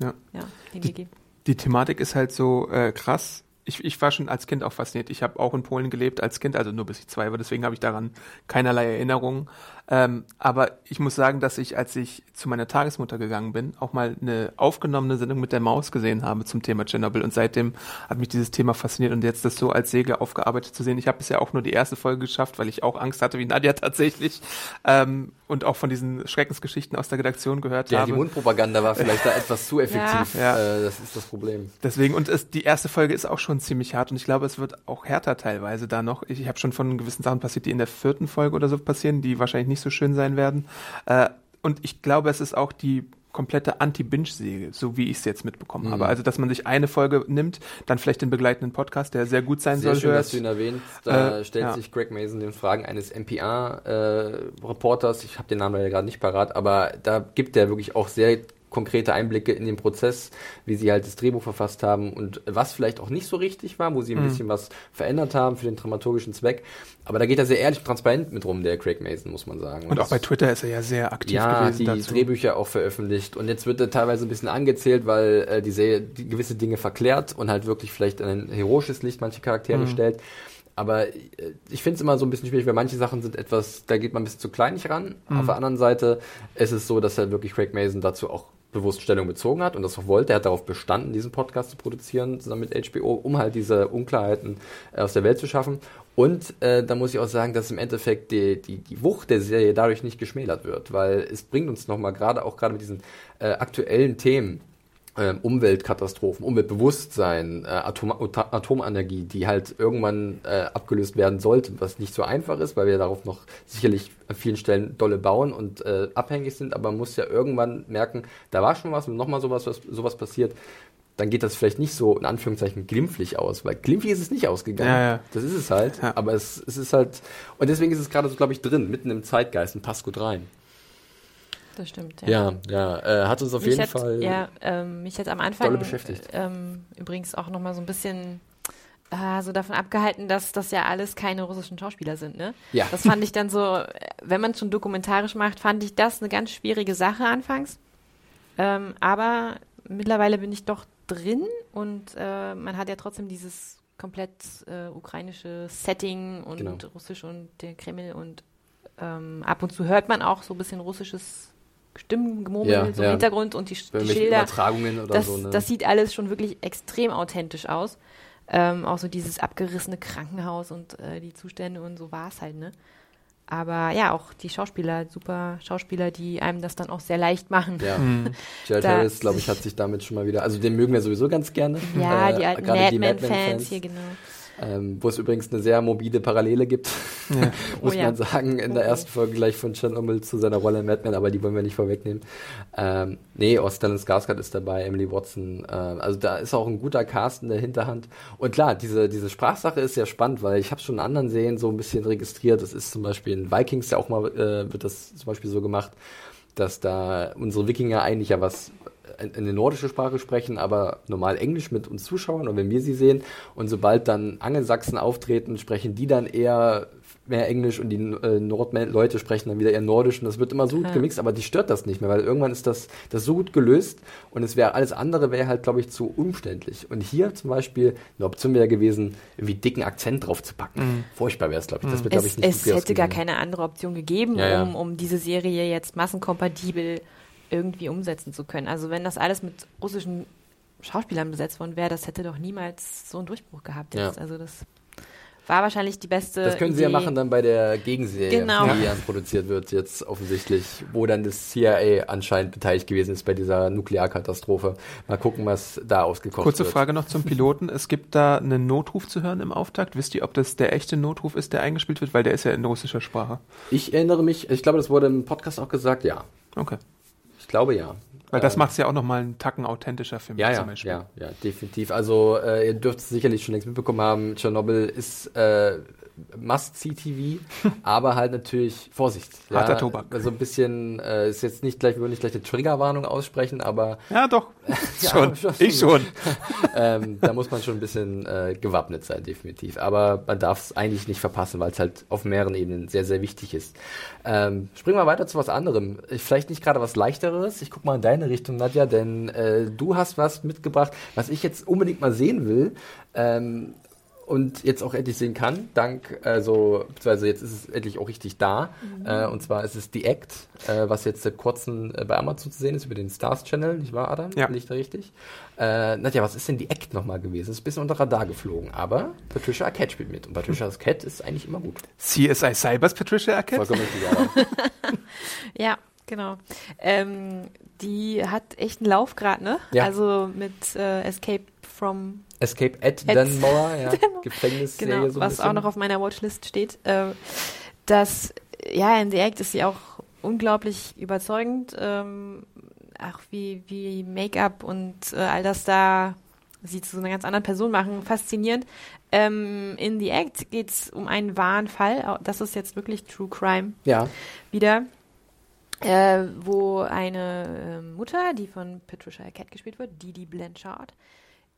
Ja. ja, hingegeben. Die Thematik ist halt so äh, krass. Ich, ich war schon als Kind auch fasziniert. Ich habe auch in Polen gelebt als Kind, also nur bis ich zwei war, deswegen habe ich daran keinerlei Erinnerungen. Ähm, aber ich muss sagen, dass ich, als ich zu meiner Tagesmutter gegangen bin, auch mal eine aufgenommene Sendung mit der Maus gesehen habe zum Thema Tschernobyl. Und seitdem hat mich dieses Thema fasziniert und jetzt das so als Säge aufgearbeitet zu sehen. Ich habe bisher auch nur die erste Folge geschafft, weil ich auch Angst hatte, wie Nadja tatsächlich. Ähm, und auch von diesen Schreckensgeschichten aus der Redaktion gehört ja, habe. Ja, die Mundpropaganda war vielleicht da etwas zu effektiv. Ja. Äh, das ist das Problem. Deswegen, und es, die erste Folge ist auch schon ziemlich hart und ich glaube, es wird auch härter teilweise da noch. Ich, ich habe schon von gewissen Sachen passiert, die in der vierten Folge oder so passieren, die wahrscheinlich nicht so schön sein werden. Äh, und ich glaube, es ist auch die komplette Anti-Binge-Säge, so wie ich es jetzt mitbekommen mhm. habe. Also, dass man sich eine Folge nimmt, dann vielleicht den begleitenden Podcast, der sehr gut sein sehr soll. Schön, hört. dass du ihn erwähnst. Da äh, stellt ja. sich Greg Mason den Fragen eines NPR-Reporters. Äh, ich habe den Namen leider gerade nicht parat, aber da gibt er wirklich auch sehr konkrete Einblicke in den Prozess, wie sie halt das Drehbuch verfasst haben und was vielleicht auch nicht so richtig war, wo sie ein mhm. bisschen was verändert haben für den dramaturgischen Zweck. Aber da geht er sehr ehrlich und transparent mit rum, der Craig Mason, muss man sagen. Und, und auch bei Twitter ist er ja sehr aktiv ja, gewesen. Ja, die dazu. Drehbücher auch veröffentlicht. Und jetzt wird er teilweise ein bisschen angezählt, weil äh, die Serie die gewisse Dinge verklärt und halt wirklich vielleicht ein heroisches Licht manche Charaktere mhm. stellt. Aber äh, ich finde es immer so ein bisschen schwierig, weil manche Sachen sind etwas, da geht man ein bisschen zu kleinig ran. Mhm. Auf der anderen Seite ist es so, dass er wirklich Craig Mason dazu auch bewusst Stellung bezogen hat und das auch wollte. Er hat darauf bestanden, diesen Podcast zu produzieren, zusammen mit HBO, um halt diese Unklarheiten äh, aus der Welt zu schaffen. Und äh, da muss ich auch sagen, dass im Endeffekt die, die, die Wucht der Serie dadurch nicht geschmälert wird, weil es bringt uns nochmal gerade auch gerade mit diesen äh, aktuellen Themen, Umweltkatastrophen, Umweltbewusstsein, äh, Atom Atomenergie, die halt irgendwann äh, abgelöst werden sollte, was nicht so einfach ist, weil wir darauf noch sicherlich an vielen Stellen dolle bauen und äh, abhängig sind, aber man muss ja irgendwann merken, da war schon was und nochmal sowas, was, sowas passiert, dann geht das vielleicht nicht so in Anführungszeichen glimpflich aus, weil glimpflich ist es nicht ausgegangen. Ja, ja. Das ist es halt. Ja. Aber es, es ist halt, und deswegen ist es gerade so, glaube ich, drin, mitten im Zeitgeist und passt gut rein. Das stimmt, ja. Ja, ja äh, hat uns auf mich jeden hat, Fall ja, ähm, mich hat am Anfang beschäftigt. Ähm, übrigens auch nochmal so ein bisschen äh, so davon abgehalten, dass das ja alles keine russischen Schauspieler sind, ne? Ja. Das fand ich dann so, wenn man es schon dokumentarisch macht, fand ich das eine ganz schwierige Sache anfangs. Ähm, aber mittlerweile bin ich doch drin und äh, man hat ja trotzdem dieses komplett äh, ukrainische Setting und genau. Russisch und der Kreml und ähm, ab und zu hört man auch so ein bisschen russisches Stimmengemurmel ja, so im Hintergrund und die, die Schilder. Übertragungen oder das, so, ne? das sieht alles schon wirklich extrem authentisch aus. Ähm, auch so dieses abgerissene Krankenhaus und äh, die Zustände und so war es halt, ne? Aber ja, auch die Schauspieler, super Schauspieler, die einem das dann auch sehr leicht machen. Ja. Mhm. Jared Harris, glaube ich, hat sich damit schon mal wieder, also den mögen wir sowieso ganz gerne. Ja, äh, die alten Madman-Fans hier, genau. Ähm, wo es übrigens eine sehr mobile Parallele gibt, ja. muss oh, man ja. sagen, in der ersten Folge gleich von Chernobyl zu seiner Rolle in Madman, aber die wollen wir nicht vorwegnehmen. Ähm, nee, auch Stellan Skarsgård ist dabei, Emily Watson, äh, also da ist auch ein guter Cast in der Hinterhand. Und klar, diese, diese Sprachsache ist sehr spannend, weil ich habe schon in anderen Serien so ein bisschen registriert, das ist zum Beispiel in Vikings ja auch mal, äh, wird das zum Beispiel so gemacht, dass da unsere Wikinger eigentlich ja was eine nordische Sprache sprechen, aber normal Englisch mit uns Zuschauern und wenn wir sie sehen und sobald dann Angelsachsen auftreten, sprechen die dann eher mehr Englisch und die äh, Nordleute sprechen dann wieder eher Nordisch und das wird immer so gut gemixt, aber die stört das nicht mehr, weil irgendwann ist das, das so gut gelöst und es wäre alles andere wäre halt, glaube ich, zu umständlich. Und hier zum Beispiel eine Option wäre gewesen, irgendwie dicken Akzent drauf zu packen. Mhm. Furchtbar wäre es, glaube ich. Das wird, glaube ich, nicht Es hätte gar keine andere Option gegeben, ja, ja. Um, um diese Serie jetzt massenkompatibel irgendwie umsetzen zu können. Also wenn das alles mit russischen Schauspielern besetzt worden wäre, das hätte doch niemals so einen Durchbruch gehabt jetzt. Ja. Also das war wahrscheinlich die beste. Das können Idee. sie ja machen dann bei der Gegenserie, genau. die dann produziert wird, jetzt offensichtlich, wo dann das CIA anscheinend beteiligt gewesen ist bei dieser Nuklearkatastrophe. Mal gucken, was da ausgekommen ist. Kurze Frage noch zum Piloten. Es gibt da einen Notruf zu hören im Auftakt. Wisst ihr, ob das der echte Notruf ist, der eingespielt wird? Weil der ist ja in russischer Sprache. Ich erinnere mich, ich glaube, das wurde im Podcast auch gesagt, ja. Okay. Ich glaube ja. Weil das ähm, macht es ja auch nochmal einen Tacken authentischer für mich ja, zum Beispiel. Ja, ja, definitiv. Also äh, ihr dürft es sicherlich schon längst mitbekommen haben, Tschernobyl ist äh, Must-See-TV, aber halt natürlich Vorsicht. Ja, Harter Tobak. Also ein bisschen, äh, ist jetzt nicht gleich, wir wollen nicht gleich eine Triggerwarnung aussprechen, aber. Ja, doch. ja, schon. schon. Ich schon. ähm, da muss man schon ein bisschen äh, gewappnet sein, definitiv. Aber man darf es eigentlich nicht verpassen, weil es halt auf mehreren Ebenen sehr, sehr wichtig ist. Ähm, springen wir weiter zu was anderem. Vielleicht nicht gerade was leichteres. Ich guck mal in deine Richtung, Nadja, denn äh, du hast was mitgebracht, was ich jetzt unbedingt mal sehen will. Ähm, und jetzt auch endlich sehen kann, dank, also, beziehungsweise jetzt ist es endlich auch richtig da. Mhm. Äh, und zwar ist es The Act, äh, was jetzt seit kurzem äh, bei Amazon zu sehen ist, über den Stars Channel, nicht wahr, Adam? Ja. Nicht da richtig? Äh, Nadja, was ist denn The Act nochmal gewesen? Ist ein bisschen unter Radar geflogen, aber Patricia Arquette spielt mit. Und Patricia Arquette ist eigentlich immer gut. CSI Cybers Patricia Arquette? Vollkommen richtig, Ja, genau. Ähm, die hat echt einen Laufgrad, ne? Ja. Also mit äh, Escape from Escape at, At- Danmore, ja. Danmore. Gefängnisserie genau, so was bisschen. auch noch auf meiner Watchlist steht. Äh, das, ja, in The Act ist sie auch unglaublich überzeugend. Ähm, auch wie, wie Make-up und äh, all das da sie zu einer ganz anderen Person machen, faszinierend. Ähm, in The Act geht es um einen wahren Fall. Das ist jetzt wirklich True Crime Ja, wieder, äh, wo eine äh, Mutter, die von Patricia Arquette gespielt wird, Didi Blanchard,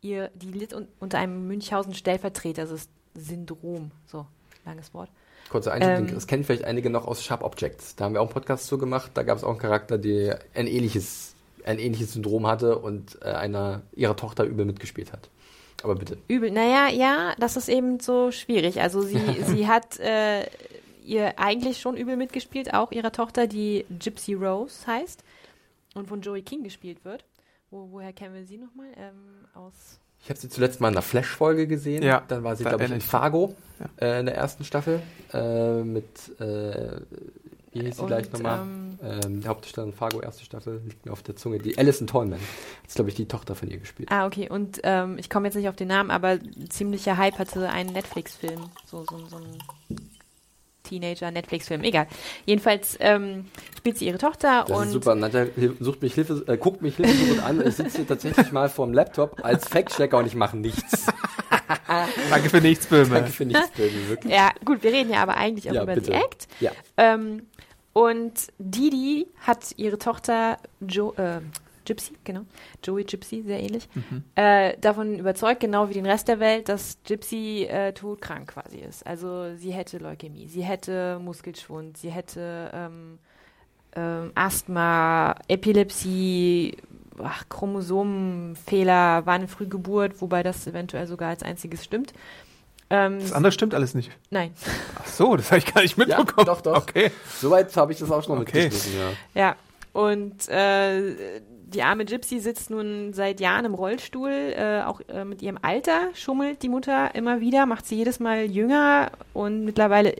ihr, die litt un unter einem Münchhausen-Stellvertreter, das ist Syndrom, so langes Wort. kurzer Einschub, Ähm. das kennen vielleicht einige noch aus Sharp Objects. Da haben wir auch einen Podcast zu gemacht, da gab es auch einen Charakter, der ein ähnliches, ein ähnliches Syndrom hatte und äh, einer ihrer Tochter übel mitgespielt hat. Aber bitte. Übel, naja, ja, das ist eben so schwierig. Also sie, sie hat äh, ihr eigentlich schon übel mitgespielt, auch ihrer Tochter, die Gypsy Rose heißt und von Joey King gespielt wird. Wo, woher kennen wir sie nochmal? Ähm, aus Ich habe sie zuletzt mal in einer Flash-Folge gesehen. Ja, Dann war sie, glaube ich, in. Fargo Ja. äh, in der ersten Staffel. Äh, mit, äh, wie hieß sie Und, gleich nochmal? ähm, Ähm, die Hauptdarstellerin Fargo, erste Staffel, liegt mir auf der Zunge. Die Alison Tallman. Das ist, glaube ich, die Tochter von ihr gespielt. Ah, okay. Und ähm, ich komme jetzt nicht auf den Namen, aber ziemlicher Hype hatte einen Netflix-Film. So, so, so ein Teenager-Netflix-Film. Egal. Jedenfalls ähm, spielt sie ihre Tochter Das und ist super. Nadja sucht mich Hilfe, äh, guckt mich hilfesuchend an. Ich sitze hier tatsächlich mal vorm Laptop als Fact-Checker und ich mache nichts. Danke für nichts, Böhme. Danke für nichts, Baby, wirklich. ja, gut, wir reden ja aber eigentlich auch Ja, über bitte. die Act. Ja. Ähm, und Didi hat ihre Tochter jo äh, Gypsy, genau, Joey Gypsy, sehr ähnlich, äh, davon überzeugt, genau wie den Rest der Welt, dass Gypsy äh, todkrank quasi ist. Also sie hätte Leukämie, sie hätte Muskelschwund, sie hätte ähm, ähm, Asthma, Epilepsie, ach, Chromosomenfehler, war eine Frühgeburt, wobei das eventuell sogar als einziges stimmt. Ähm, Das andere stimmt alles nicht. nein. Ach so, das habe ich gar nicht mitbekommen. doch, doch. Okay. Soweit habe ich das auch schon Okay. mitgeschnitten, ja. Ja, und äh, die arme Gypsy sitzt nun seit Jahren im Rollstuhl, äh, auch äh, mit ihrem Alter schummelt die Mutter immer wieder, macht sie jedes Mal jünger und mittlerweile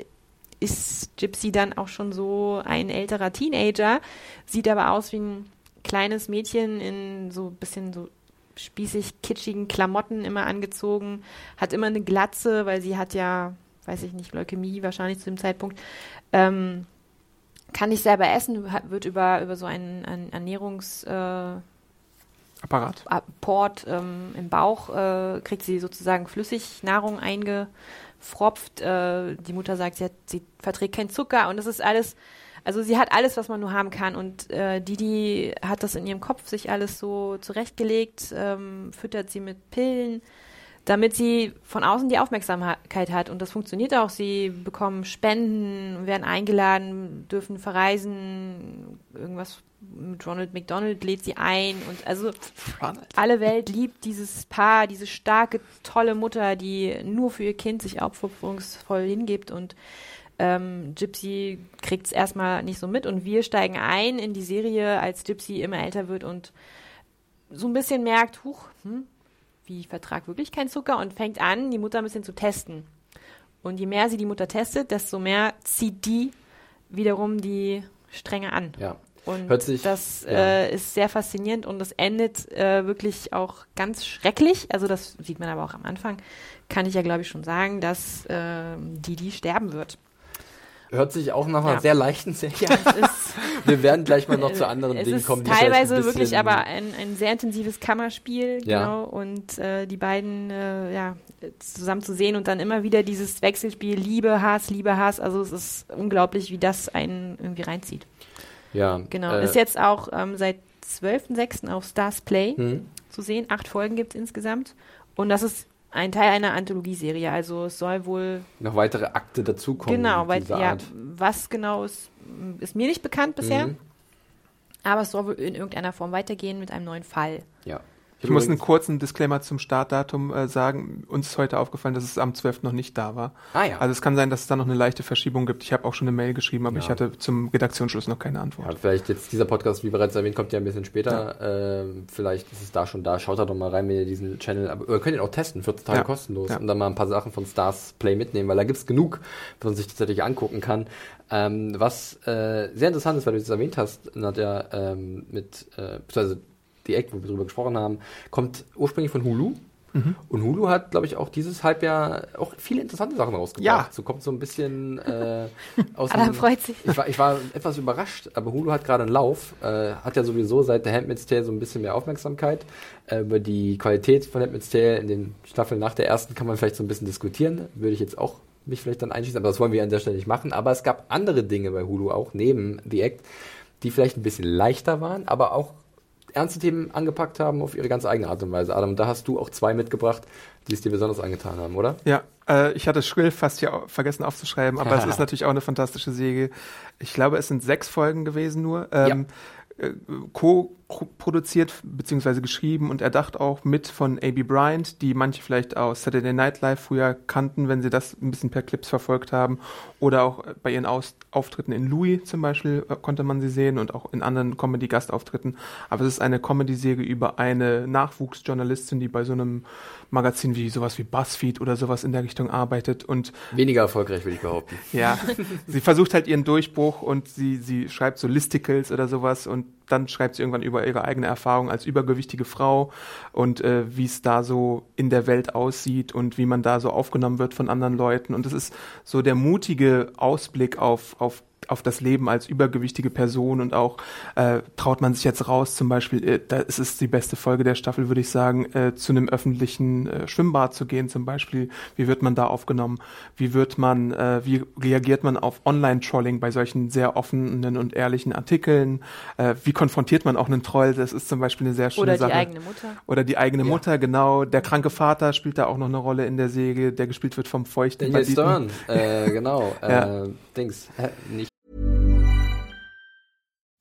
ist Gypsy dann auch schon so ein älterer Teenager, sieht aber aus wie ein kleines Mädchen in so ein bisschen so spießig kitschigen Klamotten immer angezogen, hat immer eine Glatze, weil sie hat ja, weiß ich nicht, Leukämie wahrscheinlich zu dem Zeitpunkt. Ähm, kann nicht selber essen, wird über, über so einen, einen Ernährungsapport Apparat. ähm, im Bauch, äh, kriegt sie sozusagen Flüssignahrung eingefropft. Äh, die Mutter sagt, sie, hat, sie verträgt keinen Zucker und das ist alles, also sie hat alles, was man nur haben kann und äh, Didi hat das in ihrem Kopf sich alles so zurechtgelegt, ähm, füttert sie mit Pillen, damit sie von außen die Aufmerksamkeit hat. Und das funktioniert auch. Sie bekommen Spenden, werden eingeladen, dürfen verreisen, irgendwas mit Ronald McDonald lädt sie ein. Und also alle Welt liebt dieses Paar, diese starke, tolle Mutter, die nur für ihr Kind sich aufopferungsvoll hingibt. Und ähm, Gypsy kriegt es erstmal nicht so mit. Und wir steigen ein in die Serie, als Gypsy immer älter wird und so ein bisschen merkt, huch, hm, wie vertrag wirklich keinen Zucker und fängt an, die Mutter ein bisschen zu testen. Und je mehr sie die Mutter testet, desto mehr zieht die wiederum die Stränge an. Ja. Und Hört sich- das ja. äh, ist sehr faszinierend und das endet äh, wirklich auch ganz schrecklich. Also das sieht man aber auch am Anfang. Kann ich ja, glaube ich, schon sagen, dass ähm, Didi sterben wird. Hört sich auch nach einer Ja. sehr leichten Serie an. es ist, Wir werden gleich mal noch zu anderen es Dingen ist kommen. die vielleicht teilweise wirklich aber ein, ein sehr intensives Kammerspiel, Ja. genau. Und äh, die beiden äh, ja, zusammen zu sehen und dann immer wieder dieses Wechselspiel Liebe, Hass, Liebe, Hass. Also es ist unglaublich, wie das einen irgendwie reinzieht. Ja, Genau. äh, ist jetzt auch ähm, seit 12.06. auf Stars Play hm. zu sehen. Acht Folgen gibt es insgesamt. Und das ist ein Teil einer Anthologieserie. Also es soll wohl noch weitere Akte dazukommen. genau, weil ja, Art. was genau ist, ist mir nicht bekannt bisher. Mhm. Aber es soll wohl in irgendeiner Form weitergehen mit einem neuen Fall. Ja. Ich muss einen kurzen Disclaimer zum Startdatum äh, sagen. Uns ist heute aufgefallen, dass es am 12. noch nicht da war. Ah ja. Also es kann sein, dass es da noch eine leichte Verschiebung gibt. Ich habe auch schon eine Mail geschrieben, aber Ja. ich hatte zum Redaktionsschluss noch keine Antwort. Ja, vielleicht jetzt dieser Podcast, wie bereits erwähnt, kommt ja ein bisschen später. Ähm, vielleicht ist es da schon da. Schaut da doch mal rein, wenn ihr diesen Channel, aber ihr könnt ihn auch testen, 14 Tage Ja. kostenlos Ja. und dann mal ein paar Sachen von Stars Play mitnehmen, weil da gibt's genug, was man sich tatsächlich angucken kann. Ähm, was äh, sehr interessant ist, weil du es erwähnt hast, Nadja, ähm, mit, äh, beziehungsweise die Act, wo wir drüber gesprochen haben, kommt ursprünglich von Hulu. Mhm. Und Hulu hat, glaube ich, auch dieses Halbjahr auch viele interessante Sachen rausgebracht. Ja. So kommt so ein bisschen äh, aus Adam freut sich. ich war, ich war etwas überrascht, aber Hulu hat gerade einen Lauf, äh, hat ja sowieso seit der Handmaid's Tale so ein bisschen mehr Aufmerksamkeit. Äh, über die Qualität von Handmaid's Tale in den Staffeln nach der ersten kann man vielleicht so ein bisschen diskutieren. Würde ich jetzt auch mich vielleicht dann einschließen, aber das wollen wir an der Stelle nicht machen. Aber es gab andere Dinge bei Hulu auch, neben The Act, die vielleicht ein bisschen leichter waren, aber auch ernste Themen angepackt haben auf ihre ganz eigene Art und Weise. Adam, da hast du auch zwei mitgebracht, die es dir besonders angetan haben, oder? Ja, äh, ich hatte Schrill fast hier vergessen aufzuschreiben, aber es ist natürlich auch eine fantastische Serie. Ich glaube, es sind sechs Folgen gewesen nur. Ähm, äh, Co-produziert beziehungsweise geschrieben und erdacht auch mit von A.B. Bryant, die manche vielleicht aus Saturday Night Live früher kannten, wenn sie das ein bisschen per Clips verfolgt haben. Oder auch bei ihren Aus Auftritten in Louis zum Beispiel äh, konnte man sie sehen und auch in anderen Comedy-Gastauftritten. Aber es ist eine Comedy-Serie über eine Nachwuchsjournalistin, die bei so einem Magazin wie sowas wie BuzzFeed oder sowas in der Richtung arbeitet und Weniger erfolgreich, würde ich behaupten. ja, sie versucht halt ihren Durchbruch und sie, sie schreibt so Listicles oder sowas und dann schreibt sie irgendwann über ihre eigene Erfahrung als übergewichtige Frau und äh, wie es da so in der Welt aussieht und wie man da so aufgenommen wird von anderen Leuten. Und es ist so der mutige Ausblick auf, auf auf das Leben als übergewichtige Person und auch äh, traut man sich jetzt raus, zum Beispiel, äh, da ist es die beste Folge der Staffel, würde ich sagen, äh, zu einem öffentlichen äh, Schwimmbad zu gehen, zum Beispiel. Wie wird man da aufgenommen? Wie wird man, äh, wie reagiert man auf Online-Trolling bei solchen sehr offenen und ehrlichen Artikeln? Äh, wie konfrontiert man auch einen Troll? Das ist zum Beispiel eine sehr schöne Oder die Sache. eigene Mutter. Oder die eigene Ja. Mutter, genau. Der kranke Vater spielt da auch noch eine Rolle in der Serie, der gespielt wird vom feuchten Daniel Banditen. Stern, äh, genau. Ja. äh, Dings, nicht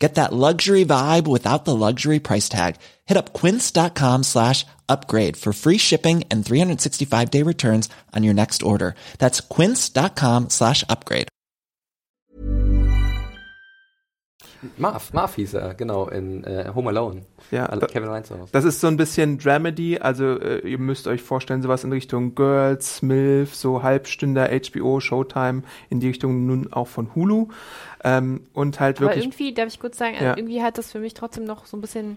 Get that luxury vibe without the luxury price tag. Hit up quince.com slash upgrade for free shipping and 365 day returns on your next order. That's quince.com slash upgrade. Marv, Marv hieß er, genau, in äh, Home Alone. Ja, Kevin Reinshaus. Das ist so ein bisschen Dramedy, also äh, ihr müsst euch vorstellen, sowas in Richtung Girls, MILF, so Halbstünder, HBO, Showtime, in die Richtung nun auch von Hulu. Ähm, und halt Aber wirklich. irgendwie, darf ich kurz sagen, Ja. irgendwie hat das für mich trotzdem noch so ein bisschen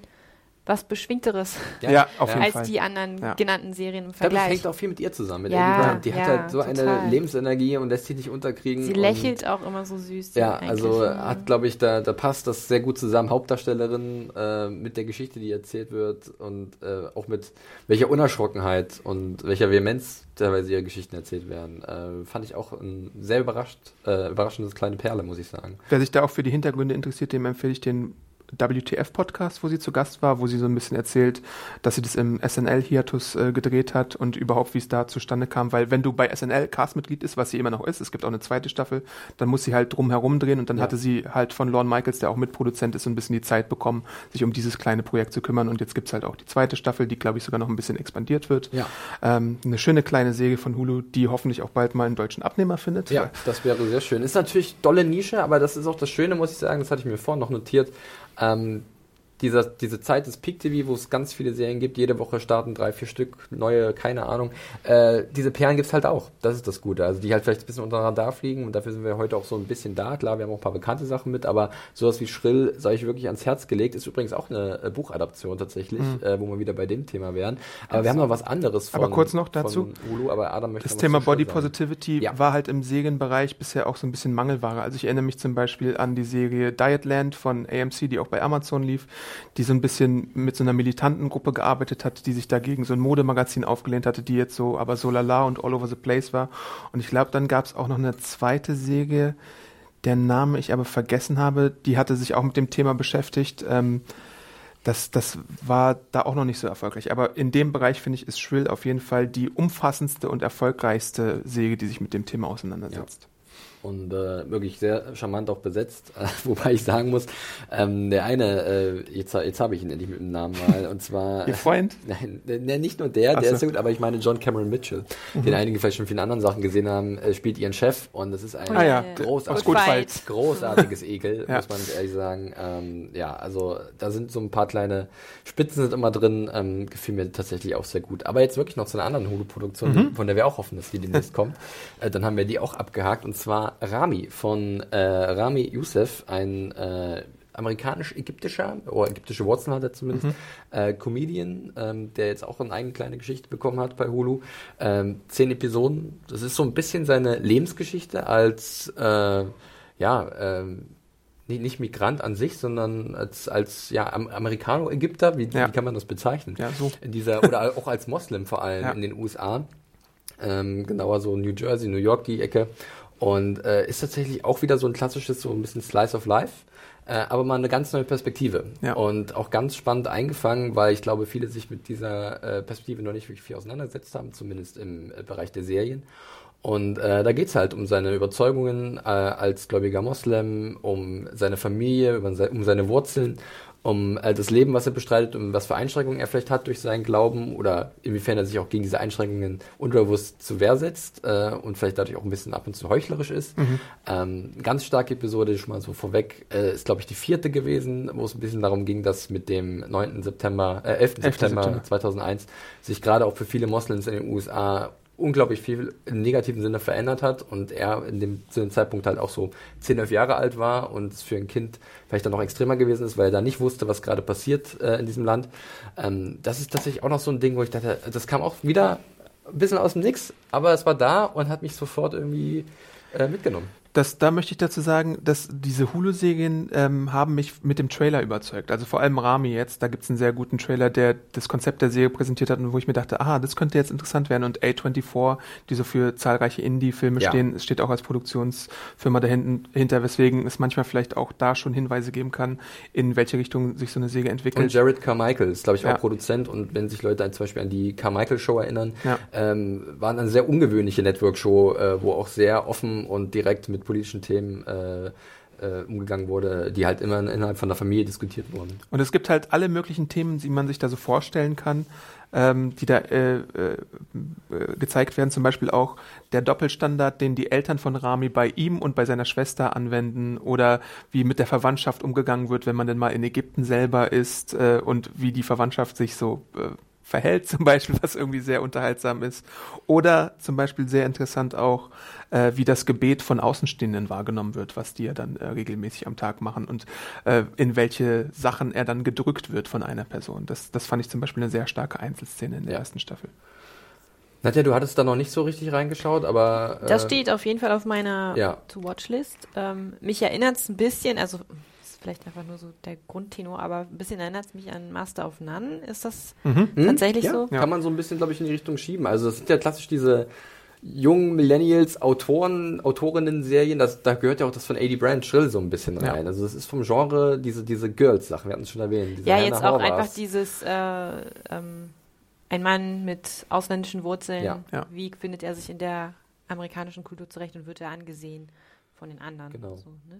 was Beschwingteres Ja, auf jeden als Fall. die anderen Ja. genannten Serien im Ich glaube, das Vergleich. hängt auch viel mit ihr zusammen. Mit Ja. Die hat ja, halt so eine total. Lebensenergie und lässt sich nicht unterkriegen. Sie und- lächelt auch immer so süß. Ja, also hat, glaube ich, da, da passt das sehr gut zusammen. Hauptdarstellerin äh, mit der Geschichte, die erzählt wird und äh, auch mit welcher Unerschrockenheit und welcher Vehemenz teilweise ihre Geschichten erzählt werden. Äh, fand ich auch ein sehr überrascht, äh, überraschendes kleine Perle, muss ich sagen. Wer sich da auch für die Hintergründe interessiert, dem empfehle ich den WTF-Podcast, wo sie zu Gast war, wo sie so ein bisschen erzählt, dass sie das im SNL-Hiatus äh, gedreht hat und überhaupt, wie es da zustande kam. Weil wenn du bei SNL Castmitglied ist, was sie immer noch ist, es gibt auch eine zweite Staffel, dann muss sie halt drum herum drehen und dann Ja. hatte sie halt von Lorne Michaels, der auch Mitproduzent ist, so ein bisschen die Zeit bekommen, sich um dieses kleine Projekt zu kümmern. Und jetzt gibt's halt auch die zweite Staffel, die, glaube ich, sogar noch ein bisschen expandiert wird. Ja. Ähm, eine schöne kleine Serie von Hulu, die hoffentlich auch bald mal einen deutschen Abnehmer findet. Ja, das wäre sehr schön. Ist natürlich dolle Nische, aber das ist auch das Schöne, muss ich sagen. Das hatte ich mir vorhin noch notiert. Ähm, dieser, diese Zeit des Peak TV, wo es ganz viele Serien gibt, jede Woche starten drei, vier Stück, neue, keine Ahnung. Äh, diese Perlen gibt's halt auch. Das ist das Gute. Also die halt vielleicht ein bisschen unter Radar fliegen und dafür sind wir heute auch so ein bisschen da. Klar, wir haben auch ein paar bekannte Sachen mit, aber sowas wie Schrill sei ich wirklich ans Herz gelegt. Ist übrigens auch eine äh, Buchadaption tatsächlich, äh, wo wir wieder bei dem Thema wären. Aber wir haben noch was anderes von, Aber kurz noch dazu. Hulu, aber Adam möchte Das Thema Body. Positivity Ja. war halt im Serienbereich bisher auch so ein bisschen Mangelware. Also ich erinnere mich zum Beispiel an die Serie Dietland von AMC, die auch bei Amazon lief, die so ein bisschen mit so einer militanten Gruppe gearbeitet hat, die sich dagegen so ein Modemagazin aufgelehnt hatte, die jetzt so aber so lala und all over the place war. Und ich glaube, dann gab es auch noch eine zweite Serie, der Name ich aber vergessen habe, die hatte sich auch mit dem Thema beschäftigt. Ähm, das, das war da auch noch nicht so erfolgreich. Aber in dem Bereich finde ich, ist Shrill auf jeden Fall die umfassendste und erfolgreichste Säge, die sich mit dem Thema auseinandersetzt. Ja und äh, wirklich sehr charmant auch besetzt. wobei ich sagen muss, ähm, der eine, äh, jetzt, jetzt habe ich ihn endlich mit dem Namen mal, und zwar. Ihr Freund? Nein, ne, nicht nur der, Ach der so. ist sehr gut, aber ich meine John Cameron Mitchell, mhm. den einige vielleicht schon vielen anderen Sachen gesehen haben, äh, spielt ihren Chef und das ist ein ah, ja. großartiges, großartiges Ekel, ja. muss man ehrlich sagen. Ähm, ja, also da sind so ein paar kleine Spitzen sind immer drin, ähm, gefiel mir tatsächlich auch sehr gut. Aber jetzt wirklich noch zu einer anderen Hulu-Produktion, mhm. von der wir auch hoffen, dass die demnächst kommt. Äh, dann haben wir die auch abgehakt und zwar Rami von äh, Rami Youssef, ein äh, amerikanisch-ägyptischer, oder ägyptische Wurzeln hat er zumindest, mhm. äh, Comedian, ähm, der jetzt auch eine eigene kleine Geschichte bekommen hat bei Hulu. Ähm, zehn Episoden, das ist so ein bisschen seine Lebensgeschichte als, äh, ja, ähm, nicht, nicht Migrant an sich, sondern als, als ja, Amerikano-Ägypter, wie, ja. wie kann man das bezeichnen? Ja, so. In dieser, oder auch als Moslem vor allem ja. in den USA. Ähm, genauer so New Jersey, New York, die Ecke. Und äh, ist tatsächlich auch wieder so ein klassisches, so ein bisschen Slice of Life. Äh, aber mal eine ganz neue Perspektive. Ja. Und auch ganz spannend eingefangen, weil ich glaube, viele sich mit dieser äh, Perspektive noch nicht wirklich viel auseinandergesetzt haben, zumindest im äh, Bereich der Serien. Und äh, da geht's halt um seine Überzeugungen äh, als gläubiger Moslem, um seine Familie, um seine Wurzeln um äh, das Leben, was er bestreitet, um was für Einschränkungen er vielleicht hat durch seinen Glauben oder inwiefern er sich auch gegen diese Einschränkungen unterbewusst zu Wehr setzt äh, und vielleicht dadurch auch ein bisschen ab und zu heuchlerisch ist. Mhm. Ähm, ganz starke Episode, schon mal so vorweg, äh, ist glaube ich die vierte gewesen, wo es ein bisschen darum ging, dass mit dem 9. September, äh, 11. 11. September, September 2001 sich gerade auch für viele Moslems in den USA unglaublich viel im negativen Sinne verändert hat und er in dem, zu dem Zeitpunkt halt auch so 10, 11 Jahre alt war und es für ein Kind vielleicht dann noch extremer gewesen ist, weil er da nicht wusste, was gerade passiert äh, in diesem Land. Ähm, das ist tatsächlich auch noch so ein Ding, wo ich dachte, das kam auch wieder ein bisschen aus dem Nix, aber es war da und hat mich sofort irgendwie äh, mitgenommen das, da möchte ich dazu sagen, dass diese Hulu-Serien ähm, haben mich mit dem Trailer überzeugt. Also vor allem Rami jetzt, da gibt's einen sehr guten Trailer, der das Konzept der Serie präsentiert hat und wo ich mir dachte, ah, das könnte jetzt interessant werden. Und A24, die so für zahlreiche Indie-Filme ja. stehen, steht auch als Produktionsfirma dahinter, weswegen es manchmal vielleicht auch da schon Hinweise geben kann, in welche Richtung sich so eine Serie entwickelt. Und Jared Carmichael ist, glaube ich, auch ja. Produzent und wenn sich Leute zum Beispiel an die Carmichael-Show erinnern, ja. ähm, war eine sehr ungewöhnliche Network-Show, äh, wo auch sehr offen und direkt mit politischen Themen äh, äh, umgegangen wurde, die halt immer innerhalb von der Familie diskutiert wurden. Und es gibt halt alle möglichen Themen, die man sich da so vorstellen kann, ähm, die da äh, äh, gezeigt werden. Zum Beispiel auch der Doppelstandard, den die Eltern von Rami bei ihm und bei seiner Schwester anwenden oder wie mit der Verwandtschaft umgegangen wird, wenn man denn mal in Ägypten selber ist äh, und wie die Verwandtschaft sich so äh, verhält, zum Beispiel, was irgendwie sehr unterhaltsam ist. Oder zum Beispiel sehr interessant auch, äh, wie das Gebet von Außenstehenden wahrgenommen wird, was die ja dann äh, regelmäßig am Tag machen und äh, in welche Sachen er dann gedrückt wird von einer Person. Das, das fand ich zum Beispiel eine sehr starke Einzelszene in der ja. ersten Staffel. Nadja, du hattest da noch nicht so richtig reingeschaut, aber. Äh, das steht auf jeden Fall auf meiner ja. To-Watch-List. Ähm, mich erinnert es ein bisschen, also vielleicht einfach nur so der Grundtenor, aber ein bisschen erinnert es mich an Master of None. Ist das mhm. tatsächlich ja, so? Ja. Kann man so ein bisschen, glaube ich, in die Richtung schieben. Also es sind ja klassisch diese jungen Millennials, Autoren, Autorinnen-Serien, da gehört ja auch das von A.D. Brand Schrill so ein bisschen rein. Ja. Also es ist vom Genre diese, diese Girls-Sachen, wir hatten es schon erwähnt. ja, Hannah jetzt auch Horvaths. einfach dieses äh, ähm, ein Mann mit ausländischen Wurzeln, ja. Ja. wie findet er sich in der amerikanischen Kultur zurecht und wird er angesehen von den anderen. Genau. So, ne?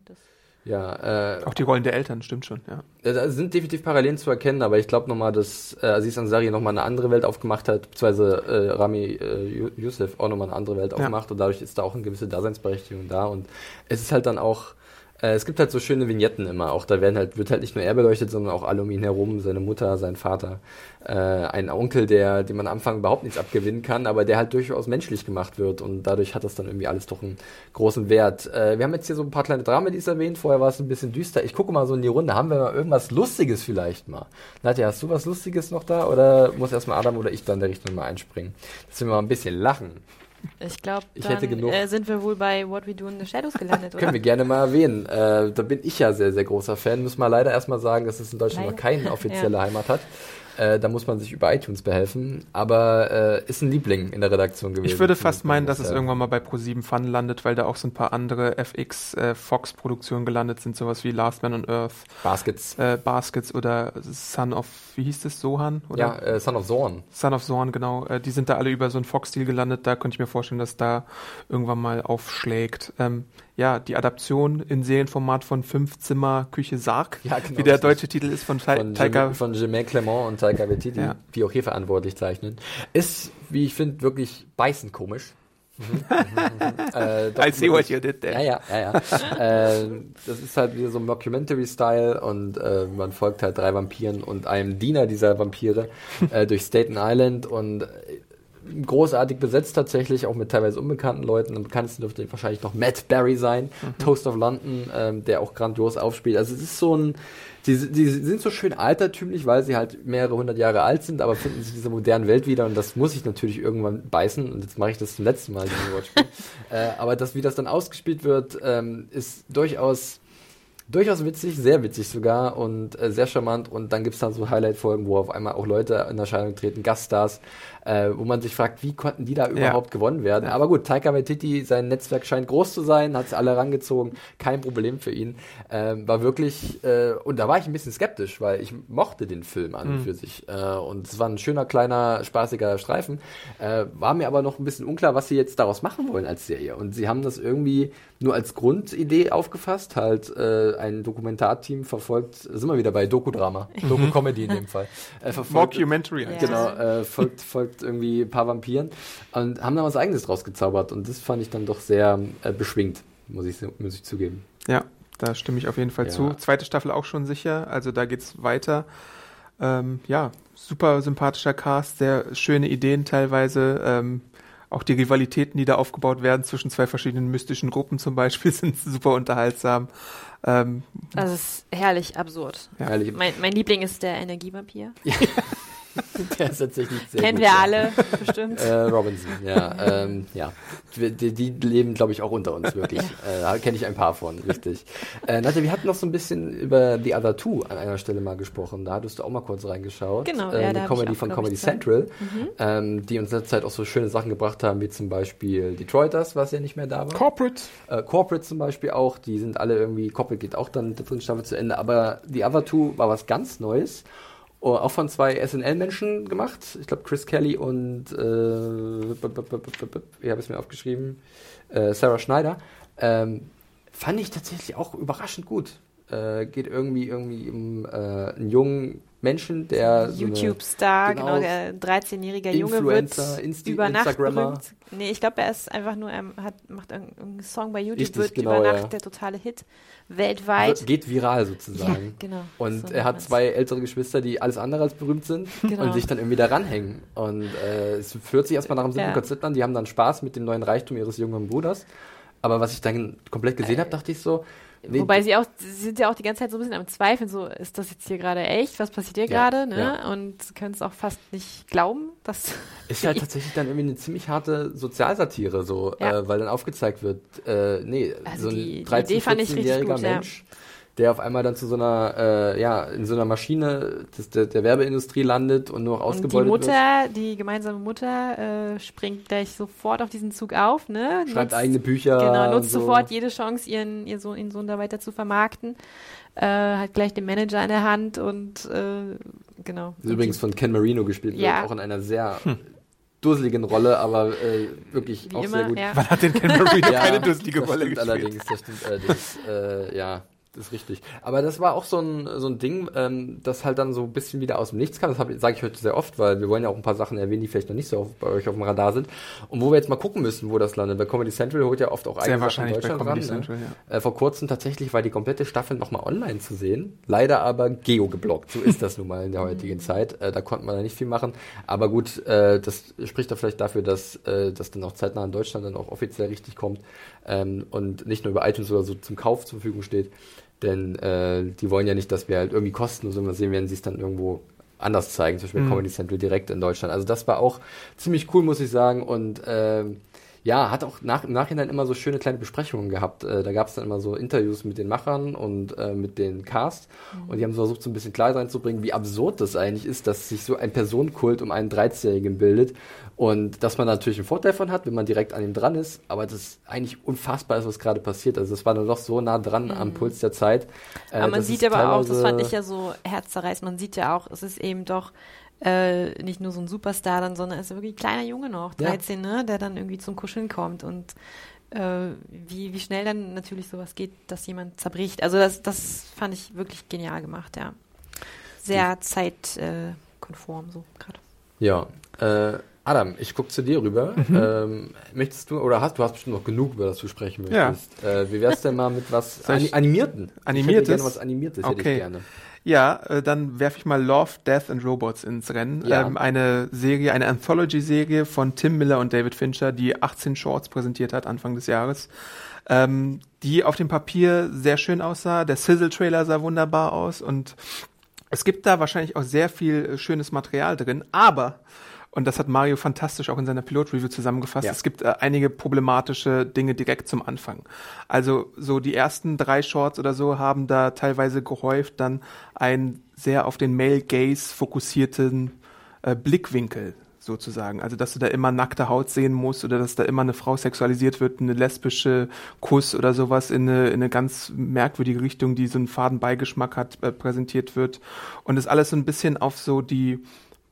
Ja, äh, auch die Rollen der Eltern, stimmt schon, ja. Da sind definitiv Parallelen zu erkennen, aber ich glaube nochmal, dass äh, Aziz Ansari nochmal eine andere Welt aufgemacht hat, beziehungsweise äh, Rami äh, Youssef auch nochmal eine andere Welt aufgemacht ja. und dadurch ist da auch eine gewisse Daseinsberechtigung da und es ist halt dann auch es gibt halt so schöne Vignetten immer. Auch da werden halt, wird halt nicht nur er beleuchtet, sondern auch alle um ihn herum, seine Mutter, sein Vater, äh, ein Onkel, der, dem man am Anfang überhaupt nichts abgewinnen kann, aber der halt durchaus menschlich gemacht wird und dadurch hat das dann irgendwie alles doch einen großen Wert. Äh, wir haben jetzt hier so ein paar kleine Dramedies erwähnt, vorher war es ein bisschen düster. Ich gucke mal so in die Runde, haben wir mal irgendwas Lustiges vielleicht mal? Nadja, hast du was Lustiges noch da oder muss erstmal Adam oder ich dann der Richtung mal einspringen? Dass wir mal ein bisschen lachen. Ich glaube, dann äh, sind wir wohl bei What We Do in the Shadows gelandet, oder? Können wir gerne mal erwähnen. Äh, da bin ich ja sehr, sehr großer Fan. Müssen wir leider erstmal sagen, dass es in Deutschland leider. noch keine offizielle ja. Heimat hat. Äh, da muss man sich über iTunes behelfen. Aber äh, ist ein Liebling in der Redaktion gewesen. Ich würde fast meinen, dass es irgendwann mal bei Pro7 Fun landet, weil da auch so ein paar andere FX äh, Fox Produktionen gelandet sind, sowas wie Last Man on Earth, Baskets. äh, Baskets oder Son of, wie hieß das, Sohan? Oder? Ja, äh, Son of Zorn. Son of Zorn, genau. Die sind da alle über so einen Fox-Stil gelandet. Da könnte ich mir vorstellen, dass da irgendwann mal aufschlägt. Ähm, ja, die Adaption in Serienformat von Fünf-Zimmer Küche Sarg, Ja, genau, wie der deutsche Titel ist von, Ta Von, Taika. Jim, von Jemaine Clement und Taika Waititi, Ja. die auch hier verantwortlich zeichnen. Ist, wie ich finde, wirklich beißend komisch. Mhm, mhm, äh, I see what you did there. Ja, ja, ja, ja. äh, das ist halt wieder so ein Mockumentary-Style und äh, man folgt halt drei Vampiren und einem Diener dieser Vampire äh, durch Staten Island und äh, großartig besetzt tatsächlich, auch mit teilweise unbekannten Leuten. Am bekanntesten dürfte wahrscheinlich noch Matt Berry sein, Toast of London, ähm, der auch grandios aufspielt. Also es ist so ein, die, die sind so schön altertümlich, weil sie halt mehrere hundert Jahre alt sind, aber finden sich in dieser modernen Welt wieder und das muss ich natürlich irgendwann beißen und jetzt mache ich das zum letzten Mal, dieses Wortspiel. äh, aber das, wie das dann ausgespielt wird, ähm, ist durchaus durchaus witzig, sehr witzig sogar und äh, sehr charmant. Und dann gibt's dann so Highlight-Folgen, wo auf einmal auch Leute in Erscheinung treten, Gaststars, äh, wo man sich fragt, wie konnten die da überhaupt gewonnen werden? Aber gut, Taika Waititi, sein Netzwerk scheint groß zu sein, hat's alle rangezogen, kein Problem für ihn. Ähm, war wirklich, äh, und da war ich ein bisschen skeptisch, weil ich mochte den Film an und für sich. Äh, und es war ein schöner, kleiner, spaßiger Streifen. Äh, war mir aber noch ein bisschen unklar, was sie jetzt daraus machen wollen als Serie. Und sie haben das irgendwie nur als Grundidee aufgefasst, halt äh, ein Dokumentarteam verfolgt, sind wir wieder bei Doku-Drama, Doku-Comedy in dem Fall. Äh, verfolgt, Mockumentary. Ja. Genau, äh, folgt, irgendwie ein paar Vampiren und haben da was eigenes draus gezaubert und das fand ich dann doch sehr äh, beschwingt, muss ich, muss ich zugeben. Ja, da stimme ich auf jeden Fall Ja. zu. Zweite Staffel auch schon sicher, also da geht's weiter. Ähm, ja, super sympathischer Cast, sehr schöne Ideen teilweise. Ähm, auch die Rivalitäten, die da aufgebaut werden zwischen zwei verschiedenen mystischen Gruppen zum Beispiel, sind super unterhaltsam. Ähm, Also es ist herrlich absurd. Ja. Ehrlich, Mein, mein Liebling ist der Energievampir. der ist tatsächlich sehr Kennen gut, wir ja. alle bestimmt. Äh, Robinson, ja. ähm, ja. Die, die leben, glaube ich, auch unter uns, wirklich. Äh, da kenne ich ein paar von, richtig. Äh, Nadja, wir hatten noch so ein bisschen über The Other Two an einer Stelle mal gesprochen. Da hattest du auch mal kurz reingeschaut. Genau, äh, ja, eine Comedy auch, von Comedy. Central, ähm, die uns in letzter Zeit auch so schöne Sachen gebracht haben, wie zum Beispiel Detroiters, was ja nicht mehr da war. Corporate. Äh, Corporate zum Beispiel auch, die sind alle irgendwie, Corporate geht auch dann der dritten Staffel zu Ende, aber The Other Two war was ganz Neues. Oh, auch von zwei SNL-Menschen gemacht. Ich glaube Chris Kelly und äh, ich habe es mir aufgeschrieben, äh, Sarah Schneider. Ähm, fand ich tatsächlich auch überraschend gut. Äh, geht irgendwie irgendwie um äh, einen jungen Menschen, der so YouTube-Star, genau, genau, der 13-jähriger Junge wird Influencer, Insti über Nacht berühmt. Nee, ich glaube, er ist einfach nur, er hat, macht irgendeinen Song bei YouTube, Richtig, wird genau, über ja. Nacht der totale Hit weltweit. wird- geht viral sozusagen. genau. Und So er hat zwei ältere Geschwister, die alles andere als berühmt sind Genau. und sich dann irgendwie da ranhängen. Und äh, es fühlt sich erstmal nach dem siebten Ja. Konzert an, die haben dann Spaß mit dem neuen Reichtum ihres jüngeren Bruders. Aber was ich dann komplett gesehen habe, dachte ich so, nee, Wobei sie auch, sie sind ja auch die ganze Zeit so ein bisschen am Zweifeln, so, ist das jetzt hier gerade echt? Was passiert hier Ja, gerade? Ne? ja. Und sie können es auch fast nicht glauben, dass. ist halt tatsächlich dann irgendwie eine ziemlich harte Sozialsatire, so, Ja. äh, weil dann aufgezeigt wird, äh, nee, Also so ein die- die 13, Idee fand ich richtig 14-jähriger gut, ja. Der auf einmal dann zu so einer, äh, ja, in so einer Maschine des, der, der Werbeindustrie landet und nur noch Und die ausgebeutet wird. Mutter, die gemeinsame Mutter, äh, springt gleich sofort auf diesen Zug auf, ne? Schreibt Nutzt- eigene Bücher. Genau, nutzt so. sofort jede Chance, ihren, ihr Sohn, ihren Sohn da weiter zu vermarkten. Äh, hat gleich den Manager in der Hand und äh, genau. Das ist übrigens von Ken Marino gespielt wird, Ja. auch in einer sehr dusseligen Rolle, aber äh, wirklich Wie auch immer, sehr gut. ja. Wann hat denn Ken Marino Ja, keine dusselige das Rolle stimmt gespielt? allerdings, das stimmt allerdings. Äh, ja, das ist richtig. Aber das war auch so ein, so ein Ding, ähm, das halt dann so ein bisschen wieder aus dem Nichts kam. Das sage ich heute sehr oft, weil wir wollen ja auch ein paar Sachen erwähnen, die vielleicht noch nicht so auf, bei euch auf dem Radar sind. Und wo wir jetzt mal gucken müssen, wo das landet. Weil Comedy Central holt ja oft auch eigene Sachen in bei Deutschland Comedy ran. Central, ne? ja. Äh, vor kurzem tatsächlich war die komplette Staffel nochmal online zu sehen. Leider aber geo-geblockt. So ist das nun mal in der heutigen Zeit. Äh, da konnte man da nicht viel machen. Aber gut, äh, das spricht doch vielleicht dafür, dass äh, das dann auch zeitnah in Deutschland dann auch offiziell richtig kommt ähm, und nicht nur über iTunes oder so zum Kauf zur Verfügung steht. Denn äh, die wollen ja nicht, dass wir halt irgendwie kostenlos immer sehen, werden sie es dann irgendwo anders zeigen, zum Beispiel Mhm. Comedy Central direkt in Deutschland. Also das war auch ziemlich cool, muss ich sagen. Und ähm, ja, hat auch nach, im Nachhinein immer so schöne kleine Besprechungen gehabt. Äh, da gab es dann immer so Interviews mit den Machern und äh, mit den Cast. Mhm. Und die haben so versucht, so ein bisschen klar reinzubringen, wie absurd das eigentlich ist, dass sich so ein Personenkult um einen 13-Jährigen bildet. Und dass man natürlich einen Vorteil davon hat, wenn man direkt an ihm dran ist. Aber das ist eigentlich unfassbar ist, was gerade passiert. Also das war dann doch so nah dran mhm. am Puls der Zeit. Äh, aber man sieht aber auch, das fand ich ja so herzzerreißend, man sieht ja auch, es ist eben doch äh, nicht nur so ein Superstar dann, sondern ist wirklich ein kleiner Junge noch, 13, ja. ne, der dann irgendwie zum Kuscheln kommt und äh, wie, wie schnell dann natürlich sowas geht, dass jemand zerbricht. Also das, das fand ich wirklich genial gemacht, ja. Sehr zeitkonform so gerade. Ja, äh, Adam, ich gucke zu dir rüber. Mhm. Ähm, möchtest du, oder hast du hast bestimmt noch genug, über das du sprechen möchtest. Ja. Äh, wie wär's denn mal mit was Animierten? Animiertes? Ich hätte gerne was Animiertes, okay. hätte ich gerne. Ja, äh, dann werfe ich mal Love, Death and Robots ins Rennen. Ja. Ähm, eine Serie, eine Anthology-Serie von Tim Miller und David Fincher, die 18 Shorts präsentiert hat Anfang des Jahres. Ähm, die auf dem Papier sehr schön aussah. Der Sizzle-Trailer sah wunderbar aus und es gibt da wahrscheinlich auch sehr viel äh, schönes Material drin, aber und das hat Mario fantastisch auch in seiner Pilot-Review zusammengefasst. Ja. Es gibt äh, einige problematische Dinge direkt zum Anfang. Also so die ersten drei Shorts oder so haben da teilweise gehäuft dann einen sehr auf den Male Gaze fokussierten äh, Blickwinkel sozusagen. Also dass du da immer nackte Haut sehen musst oder dass da immer eine Frau sexualisiert wird, eine lesbische Kuss oder sowas in eine, in eine ganz merkwürdige Richtung, die so einen faden Beigeschmack hat, äh, präsentiert wird. Und das alles so ein bisschen auf so die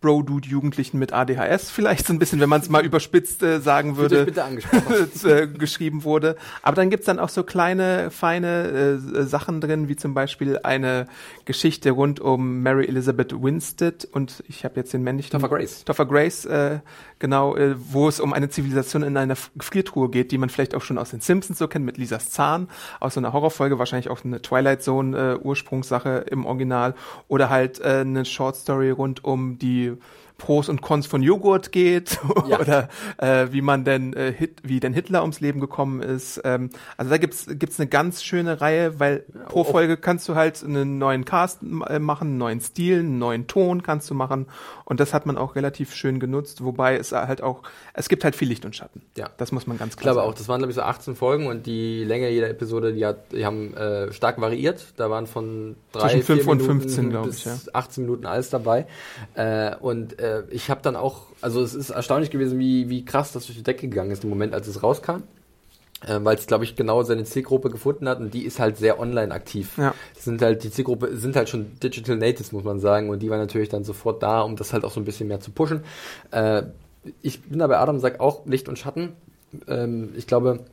Bro-Dude-Jugendlichen mit ADHS vielleicht so ein bisschen, wenn man es mal überspitzt äh, sagen würde, äh, geschrieben wurde. Aber dann gibt's dann auch so kleine, feine äh, Sachen drin, wie zum Beispiel eine Geschichte rund um Mary Elizabeth Winstead und ich habe jetzt den männlichen... Topher Grace. Topher Grace, äh, genau, äh, wo es um eine Zivilisation in einer Gefriertruhe geht, die man vielleicht auch schon aus den Simpsons so kennt, mit Lisas Zahn, aus so einer Horrorfolge, wahrscheinlich auch eine Twilight Zone äh, Ursprungssache im Original oder halt äh, eine Short Story rund um die you. Pros und Cons von Joghurt geht ja. oder äh, wie man denn äh, Hit, wie denn Hitler ums Leben gekommen ist. Ähm, also da gibt's gibt's eine ganz schöne Reihe, weil pro Folge kannst du halt einen neuen Cast äh, machen, einen neuen Stil, einen neuen Ton kannst du machen und das hat man auch relativ schön genutzt, wobei es halt auch es gibt halt viel Licht und Schatten. Ja, das muss man ganz klar. Ich glaube sagen. auch, das waren glaube ich so 18 Folgen und die Länge jeder Episode, die hat die haben äh, stark variiert. Da waren von drei Zwischen 5 und 15 glaube ich, ja. 18 Minuten alles dabei äh, und äh, äh, ich habe dann auch, also es ist erstaunlich gewesen, wie, wie krass das durch die Decke gegangen ist im Moment, als es rauskam. Äh, weil es, glaube ich, genau seine Zielgruppe gefunden hat und die ist halt sehr online aktiv. Ja. Das sind halt, die Zielgruppe sind halt schon Digital Natives, muss man sagen, und die war natürlich dann sofort da, um das halt auch so ein bisschen mehr zu pushen. Äh, ich bin da bei Adam, sag auch Licht und Schatten. Ähm, ich glaube,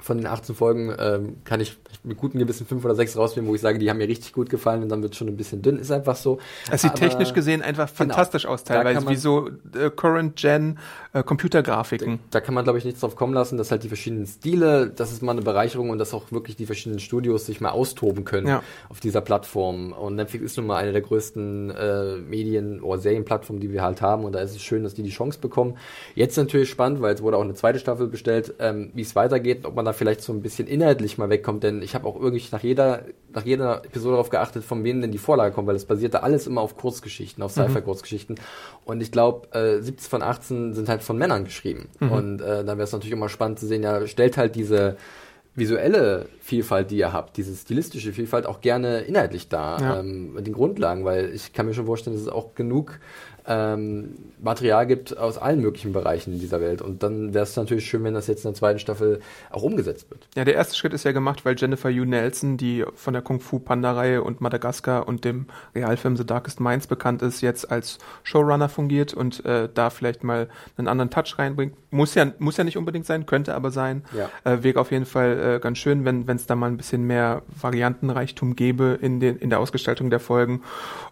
von den 18 Folgen ähm, kann ich mit gutem Gewissen fünf oder sechs rausnehmen, wo ich sage, die haben mir richtig gut gefallen und dann wird es schon ein bisschen dünn. Ist einfach so. Es sieht technisch gesehen einfach genau, fantastisch aus, teilweise, wie so äh, Current-Gen äh, Computergrafiken. Da, da, kann man, glaube ich, nichts drauf kommen lassen, dass halt die verschiedenen Stile, das ist mal eine Bereicherung und dass auch wirklich die verschiedenen Studios sich mal austoben können ja. auf dieser Plattform. Und Netflix ist nun mal eine der größten äh, Medien- oder Serienplattformen, die wir halt haben und da ist es schön, dass die die Chance bekommen. Jetzt natürlich spannend, weil es wurde auch eine zweite Staffel bestellt, ähm, wie es weitergeht, ob man da vielleicht so ein bisschen inhaltlich mal wegkommt, denn ich habe auch irgendwie nach jeder, nach jeder Episode darauf geachtet, von wem denn die Vorlage kommt, weil es basierte alles immer auf Kurzgeschichten, auf mhm. Sci-Fi-Kurzgeschichten. Und ich glaube, äh, 17 von 18 sind halt von Männern geschrieben. Mhm. Und äh, dann wäre es natürlich immer spannend zu sehen, ja, stellt halt diese visuelle Vielfalt, die ihr habt, diese stilistische Vielfalt auch gerne inhaltlich dar, ja. ähm, mit den Grundlagen, weil ich kann mir schon vorstellen, dass es auch genug ähm, Material gibt aus allen möglichen Bereichen dieser Welt. Und dann wäre es natürlich schön, wenn das jetzt in der zweiten Staffel auch umgesetzt wird. Ja, der erste Schritt ist ja gemacht, weil Jennifer Yu Nelson, die von der Kung Fu Panda-Reihe und Madagaskar und dem Realfilm The Darkest Minds bekannt ist, jetzt als Showrunner fungiert und äh, da vielleicht mal einen anderen Touch reinbringt. Muss ja, muss ja nicht unbedingt sein, könnte aber sein. Ja. Äh, wäre auf jeden Fall äh, ganz schön, wenn es da mal ein bisschen mehr Variantenreichtum gäbe in, den, in der Ausgestaltung der Folgen.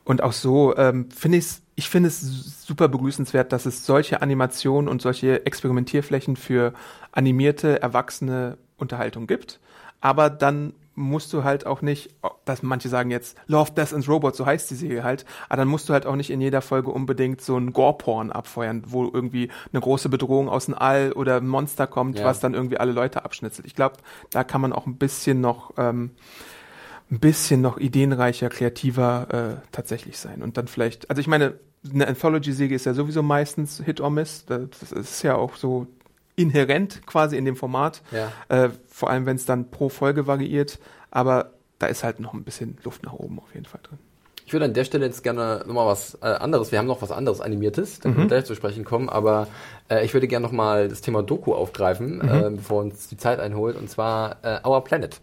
Und auch so ähm, finde ich es ich finde es super begrüßenswert, dass es solche Animationen und solche Experimentierflächen für animierte, erwachsene Unterhaltung gibt. Aber dann musst du halt auch nicht, dass manche sagen jetzt Love, Death and Robots, so heißt die Serie halt, aber dann musst du halt auch nicht in jeder Folge unbedingt so ein Gore-Porn abfeuern, wo irgendwie eine große Bedrohung aus dem All oder ein Monster kommt, ja. was dann irgendwie alle Leute abschnitzelt. Ich glaube, da kann man auch ein bisschen noch ähm, ein bisschen noch ideenreicher, kreativer äh, tatsächlich sein. Und dann vielleicht, also ich meine, eine Anthology-Serie ist ja sowieso meistens Hit or Miss. Das ist ja auch so inhärent quasi in dem Format. Ja. Äh, vor allem, wenn es dann pro Folge variiert. Aber da ist halt noch ein bisschen Luft nach oben auf jeden Fall drin. Ich würde an der Stelle jetzt gerne nochmal was äh, anderes, wir haben noch was anderes Animiertes, da können wir gleich zu sprechen kommen, aber äh, ich würde gerne nochmal das Thema Doku aufgreifen, äh, bevor uns die Zeit einholt, und zwar äh, Our Planet.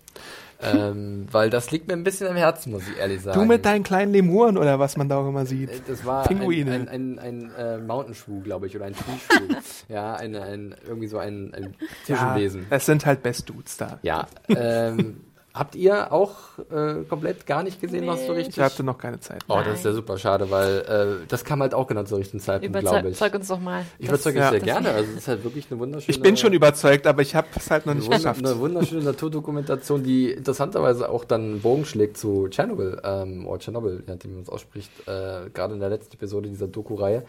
Ähm, weil das liegt mir ein bisschen am Herzen, muss ich ehrlich sagen. Du mit deinen kleinen Lemuren oder was man da auch immer Äh, sieht. Das war Pinguine. ein, ein, ein, ein äh, Mountain Shrew, glaube ich, oder ein Shrew. ja, ein, ein, irgendwie so ein, ein Ja, Zwischenwesen. es sind halt Best Dudes da. Ja, ähm, habt ihr auch äh, komplett gar nicht gesehen, was so Nee. richtig... Ich hatte noch keine Zeit. Oh, das ist ja super schade, weil äh, das kam halt auch genau zur richtigen Zeitpunkt, glaube ich. Überzeug uns doch mal. Ich überzeuge ja, dich sehr gerne. Also es ist halt wirklich eine wunderschöne. Ich bin schon überzeugt, aber ich habe es halt noch eine, nicht geschafft. eine wunderschöne Naturdokumentation, die interessanterweise auch dann einen Bogen schlägt zu Tschernobyl, ähm, oder Tschernobyl, ja, wie man es ausspricht, äh, gerade in der letzten Episode dieser Doku-Reihe,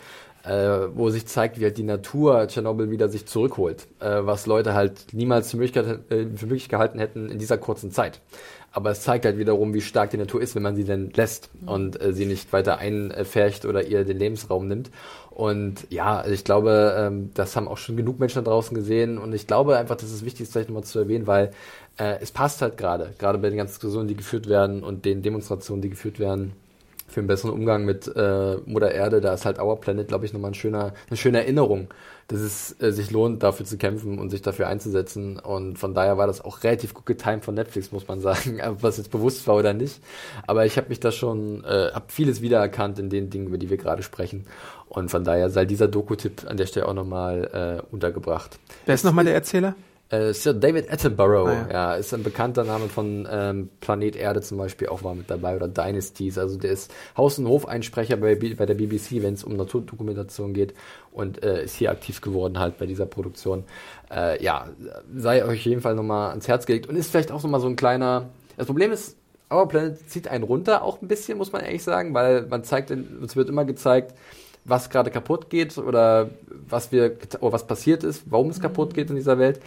äh, wo sich zeigt, wie halt die Natur Tschernobyl wieder sich zurückholt, äh, was Leute halt niemals für möglich, äh, für möglich gehalten hätten in dieser kurzen Zeit. Aber es zeigt halt wiederum, wie stark die Natur ist, wenn man sie denn lässt und äh, sie nicht weiter einfärcht oder ihr den Lebensraum nimmt. Und ja, also ich glaube, ähm, das haben auch schon genug Menschen da draußen gesehen. Und ich glaube einfach, das ist wichtig, das vielleicht nochmal zu erwähnen, weil äh, es passt halt gerade, gerade bei den ganzen Diskussionen, die geführt werden und den Demonstrationen, die geführt werden, für einen besseren Umgang mit äh, Mutter Erde, da ist halt Our Planet, glaube ich, nochmal ein schöner, eine schöne Erinnerung, dass es äh, sich lohnt, dafür zu kämpfen und sich dafür einzusetzen. Und von daher war das auch relativ gut getimt von Netflix, muss man sagen, das jetzt bewusst war oder nicht. Aber ich habe mich da schon, äh, habe vieles wiedererkannt in den Dingen, über die wir gerade sprechen. Und von daher sei dieser Doku-Tipp an der Stelle auch nochmal äh, untergebracht. Wer ist nochmal der Erzähler? Äh, Sir David Attenborough, Ah, ja. ja. ist ein bekannter Name von ähm, Planet Erde zum Beispiel auch war mit dabei oder Dynasties. Also der ist Haus- und Hofeinsprecher bei, bei der BBC, wenn es um Naturdokumentation geht und äh, ist hier aktiv geworden halt bei dieser Produktion. Äh, ja, sei euch auf jeden Fall nochmal ans Herz gelegt und ist vielleicht auch nochmal so ein kleiner. Das Problem ist, Our Planet zieht einen runter auch ein bisschen, muss man ehrlich sagen, weil man zeigt, uns wird immer gezeigt, was gerade kaputt geht oder was wir oder was passiert ist, warum es kaputt geht in dieser Welt.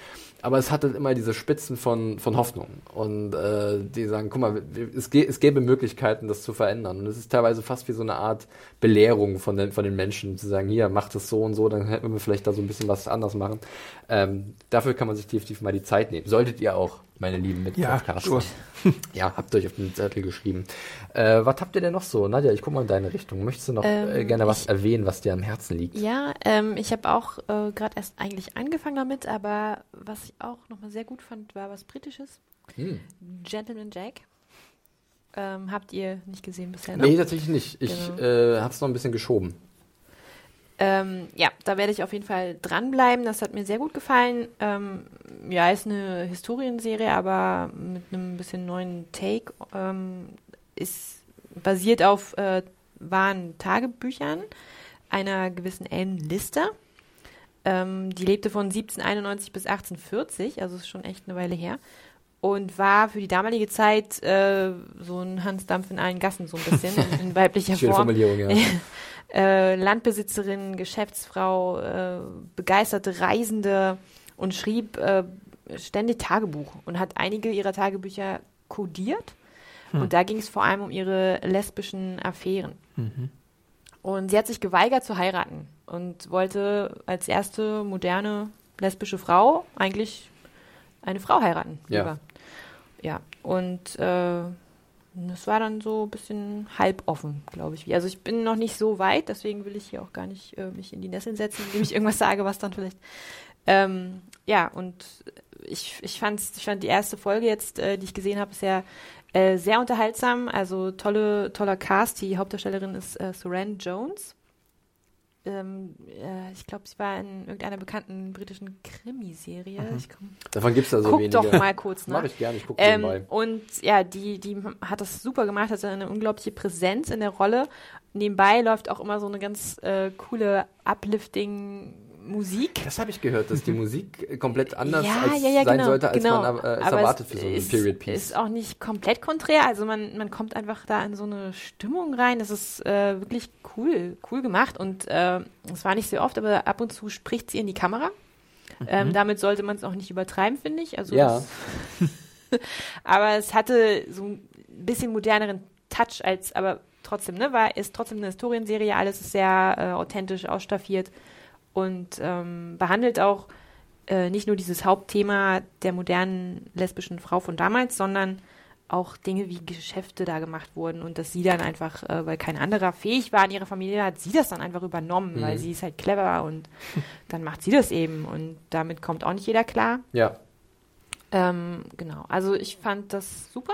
Aber es hat halt immer diese Spitzen von, von Hoffnung. Und äh, die sagen, guck mal, es, es gäbe Möglichkeiten, das zu verändern. Und es ist teilweise fast wie so eine Art Belehrung von den, von den Menschen, zu sagen, hier, macht es so und so, dann hätten wir vielleicht da so ein bisschen was anders machen. Ähm, dafür kann man sich definitiv mal die Zeit nehmen. Solltet ihr auch, meine lieben Ja, Mitpodcaster. sure. Ja, habt euch auf den Zettel geschrieben. Äh, was habt ihr denn noch so? Nadja, ich guck mal in deine Richtung. Möchtest du noch äh, Ähm, gerne was ich- erwähnen, was dir am Herzen liegt? Ja, ähm, ich habe auch äh, gerade erst eigentlich angefangen damit, aber was ich auch nochmal sehr gut fand, war was Britisches. Hm. Gentleman Jack. Ähm, habt ihr nicht gesehen bisher? ne? Nee, tatsächlich nicht. Ich Genau. äh, hab's noch ein bisschen geschoben. Ähm, ja, da werde ich auf jeden Fall dranbleiben. Das hat mir sehr gut gefallen. Ähm, ja, ist eine Historienserie, aber mit einem bisschen neuen Take. Ähm, ist basiert auf äh, wahren Tagebüchern einer gewissen Anne Lister. Ähm, die lebte von 1791 bis 1840, also ist schon echt eine Weile her. Und war für die damalige Zeit äh, so ein Hans Dampf in allen Gassen, so ein bisschen in, in weiblicher Schöne Form Formulierung, ja. äh, Landbesitzerin, Geschäftsfrau, äh, begeisterte Reisende und schrieb äh, ständig Tagebuch und hat einige ihrer Tagebücher kodiert. Und da ging es vor allem um ihre lesbischen Affären. Und sie hat sich geweigert zu heiraten und wollte als erste moderne lesbische Frau eigentlich eine Frau heiraten. Ja. Lieber. Ja, und äh, das war dann so ein bisschen halb offen, glaube ich. Also ich bin noch nicht so weit, deswegen will ich hier auch gar nicht äh, mich in die Nesseln setzen, indem ich irgendwas sage, was dann vielleicht. Ähm, ja, und ich, ich, fand's, ich fand die erste Folge jetzt, äh, die ich gesehen habe, sehr, äh, sehr unterhaltsam. Also tolle, toller Cast. Die Hauptdarstellerin ist äh, Suran Jones. Ähm, äh, ich glaube, sie war in irgendeiner bekannten britischen Krimiserie. Komm, Davon gibt's da so guck wenige. doch mal kurz nach. Mach ich gerne, ich gucke Ähm, nebenbei. und ja, die, die hat das super gemacht, hat eine unglaubliche Präsenz in der Rolle. Nebenbei läuft auch immer so eine ganz äh, coole Uplifting Musik. Das habe ich gehört, dass die Musik äh, komplett anders ja, als ja, ja, sein genau, sollte, als genau. man äh, es Aber erwartet für so einen Period Piece. Ist auch nicht komplett konträr. Also man, man kommt einfach da in so eine Stimmung rein. Das ist äh, wirklich cool, cool gemacht. Und äh, es war nicht sehr oft, aber ab und zu spricht sie in die Kamera. Ähm, damit sollte man es auch nicht übertreiben, finde ich. Also Mhm. Ja. es- aber es hatte so ein bisschen moderneren Touch als, aber trotzdem, ne, war, ist trotzdem eine Historienserie, alles ist sehr äh, authentisch ausstaffiert und ähm, behandelt auch äh, nicht nur dieses Hauptthema der modernen lesbischen Frau von damals, sondern auch Dinge wie Geschäfte da gemacht wurden und dass sie dann einfach, äh, weil kein anderer fähig war in ihrer Familie, hat sie das dann einfach übernommen, Mhm. weil sie ist halt clever und dann macht sie das eben und damit kommt auch nicht jeder klar. Ja. Ähm, genau, also ich fand das super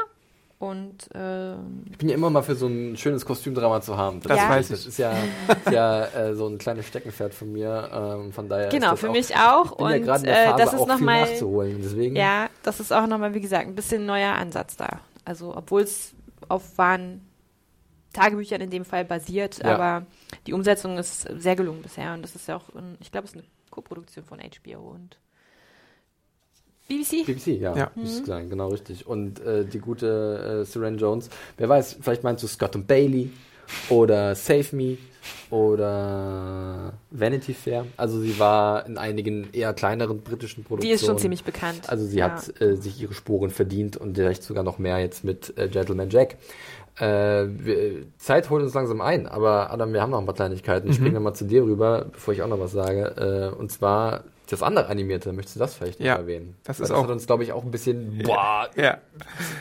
und ähm, Ich bin ja immer mal für so ein schönes Kostümdrama zu haben. Das Ja. weiß Das ich. ist ja, ist ja äh, so ein kleines Steckenpferd von mir. Ähm, von daher genau, ist das für auch, mich auch Ich bin ja und der äh, Phase das ist auch viel nochmal, nachzuholen. Deswegen, ja, das ist auch nochmal, wie gesagt, ein bisschen neuer Ansatz da. Also obwohl es auf wahren Tagebüchern in dem Fall basiert, Ja. aber die Umsetzung ist sehr gelungen bisher und das ist ja auch, ein, ich glaube, es ist eine Koproduktion von HBO und BBC. BBC, ja, Ja. muss ich sagen, genau richtig. Und äh, die gute äh, Seren Jones, wer weiß, vielleicht meinst du Scott und Bailey oder Save Me oder Vanity Fair. Also sie war in einigen eher kleineren britischen Produktionen. Die ist schon ziemlich bekannt. Also sie ja. hat äh, sich ihre Spuren verdient und vielleicht sogar noch mehr jetzt mit äh, Gentleman Jack. Äh, Zeit holt uns langsam ein, aber Adam, wir haben noch ein paar Kleinigkeiten. Ich springe nochmal zu dir rüber, bevor ich auch noch was sage. Äh, und zwar das andere Animierte. Möchtest du das vielleicht noch Ja, erwähnen? das ist das auch- hat uns, glaube ich, auch ein bisschen boah, Ja,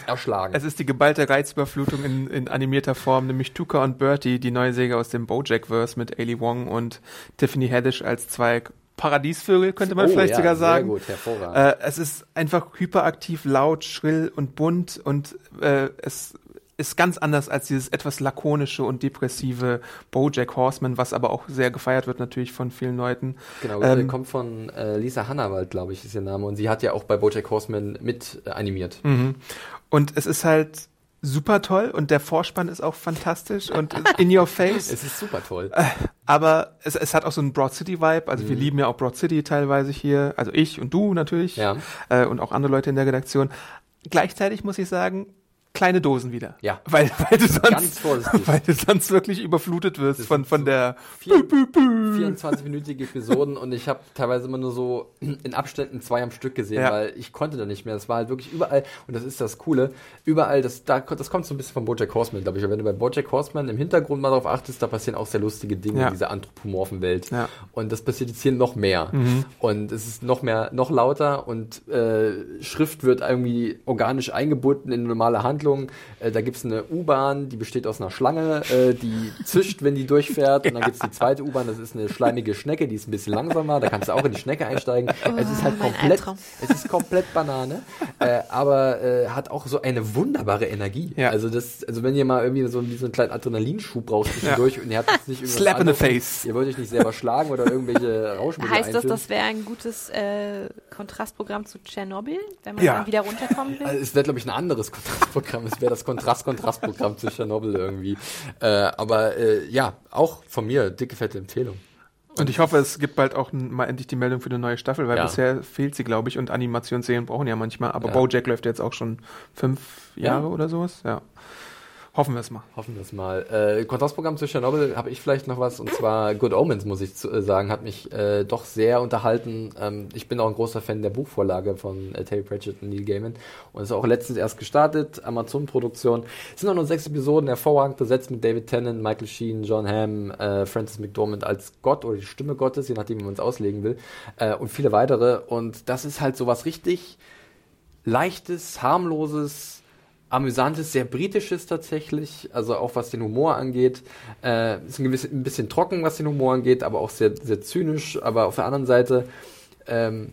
erschlagen. es ist die geballte Reizüberflutung in, in animierter Form, nämlich Tuka und Bertie, die neue Säge aus dem Bojack-Verse mit Ailey Wong und Tiffany Haddish als zwei Paradiesvögel, könnte man Oh, vielleicht ja, sogar sagen. Sehr gut, hervorragend. Äh, es ist einfach hyperaktiv, laut, schrill und bunt und äh, es ist ganz anders als dieses etwas lakonische und depressive Bojack Horseman, was aber auch sehr gefeiert wird natürlich von vielen Leuten. genau, ähm, äh, kommt von äh, Lisa Hannawald, glaube ich, ist ihr Name. Und sie hat ja auch bei Bojack Horseman mit äh, animiert. Mhm. Und es ist halt super toll und der Vorspann ist auch fantastisch und in your face. Es ist super toll. Aber es, es hat auch so einen Broad City Vibe. Also wir Mhm. lieben ja auch Broad City teilweise hier. Also ich und du natürlich. Ja. Äh, und auch andere Leute in der Redaktion. Gleichzeitig muss ich sagen, kleine Dosen wieder. Ja. Weil, weil du sonst, weil du sonst wirklich überflutet wirst von, von so der, Vier, 24-minütige Episoden und ich habe teilweise immer nur so in Abständen zwei am Stück gesehen, Ja. weil ich konnte da nicht mehr. Das war halt wirklich überall, und das ist das Coole, überall, das, da, das kommt so ein bisschen von Bojack Horseman, glaube ich. Aber wenn du bei Bojack Horseman im Hintergrund mal darauf achtest, da passieren auch sehr lustige Dinge Ja. in dieser anthropomorphen Welt. Ja. Und das passiert jetzt hier noch mehr. Und es ist noch mehr, noch lauter und äh, Schrift wird irgendwie organisch eingebunden in normale Handlungen. Äh, da gibt's eine U-Bahn, die besteht aus einer Schlange, äh, die zischt, wenn die durchfährt. Und dann gibt's die zweite U-Bahn, das ist eine schleimige Schnecke, die ist ein bisschen langsamer. Da kannst du auch in die Schnecke einsteigen. es ist halt komplett, es ist komplett Banane, äh, aber äh, hat auch so eine wunderbare Energie. Ja. Also das, also wenn ihr mal irgendwie so, so einen kleinen Adrenalinschub braucht zwischendurch und ihr habt jetzt nicht irgendwas Slap in the face. Ihr wollt euch nicht selber schlagen oder irgendwelche Rauschmittel Heißt das, einführen. das wäre ein gutes äh, Kontrastprogramm zu Tschernobyl, wenn man Ja. dann wieder runterkommen will? Also es wäre, glaube ich, ein anderes Kontrastprogramm. Es wäre das Kontrast-Kontrast-Programm zu Tschernobyl irgendwie. Äh, aber äh, ja, auch von mir, dicke, fette Empfehlung. und ich hoffe, es gibt bald auch mal endlich die Meldung für eine neue Staffel, weil Ja. bisher fehlt sie, glaube ich, und Animationsserien brauchen ja manchmal. Aber Ja. Bojack läuft jetzt auch schon fünf Jahre Ja. oder sowas. Ja. Hoffen wir es mal. Hoffen wir es mal. Äh, Kontrastprogramm zu Tschernobyl habe ich vielleicht noch was und zwar Good Omens, muss ich zu, äh, sagen, hat mich äh, doch sehr unterhalten. Ähm, ich bin auch ein großer Fan der Buchvorlage von äh, Terry Pratchett und Neil Gaiman und ist auch letztens erst gestartet, Amazon-Produktion. Es sind auch nur sechs Episoden, hervorragend besetzt mit David Tennant, Michael Sheen, John Hamm, äh, Francis McDormand als Gott oder die Stimme Gottes, je nachdem, wie man es auslegen will, äh, und viele weitere. Und das ist halt so was richtig leichtes, harmloses, amüsantes, sehr britisches tatsächlich, also auch was den Humor angeht. Äh, ist ein, gewiss, ein bisschen trocken, was den Humor angeht, aber auch sehr, sehr zynisch. Aber auf der anderen Seite ähm,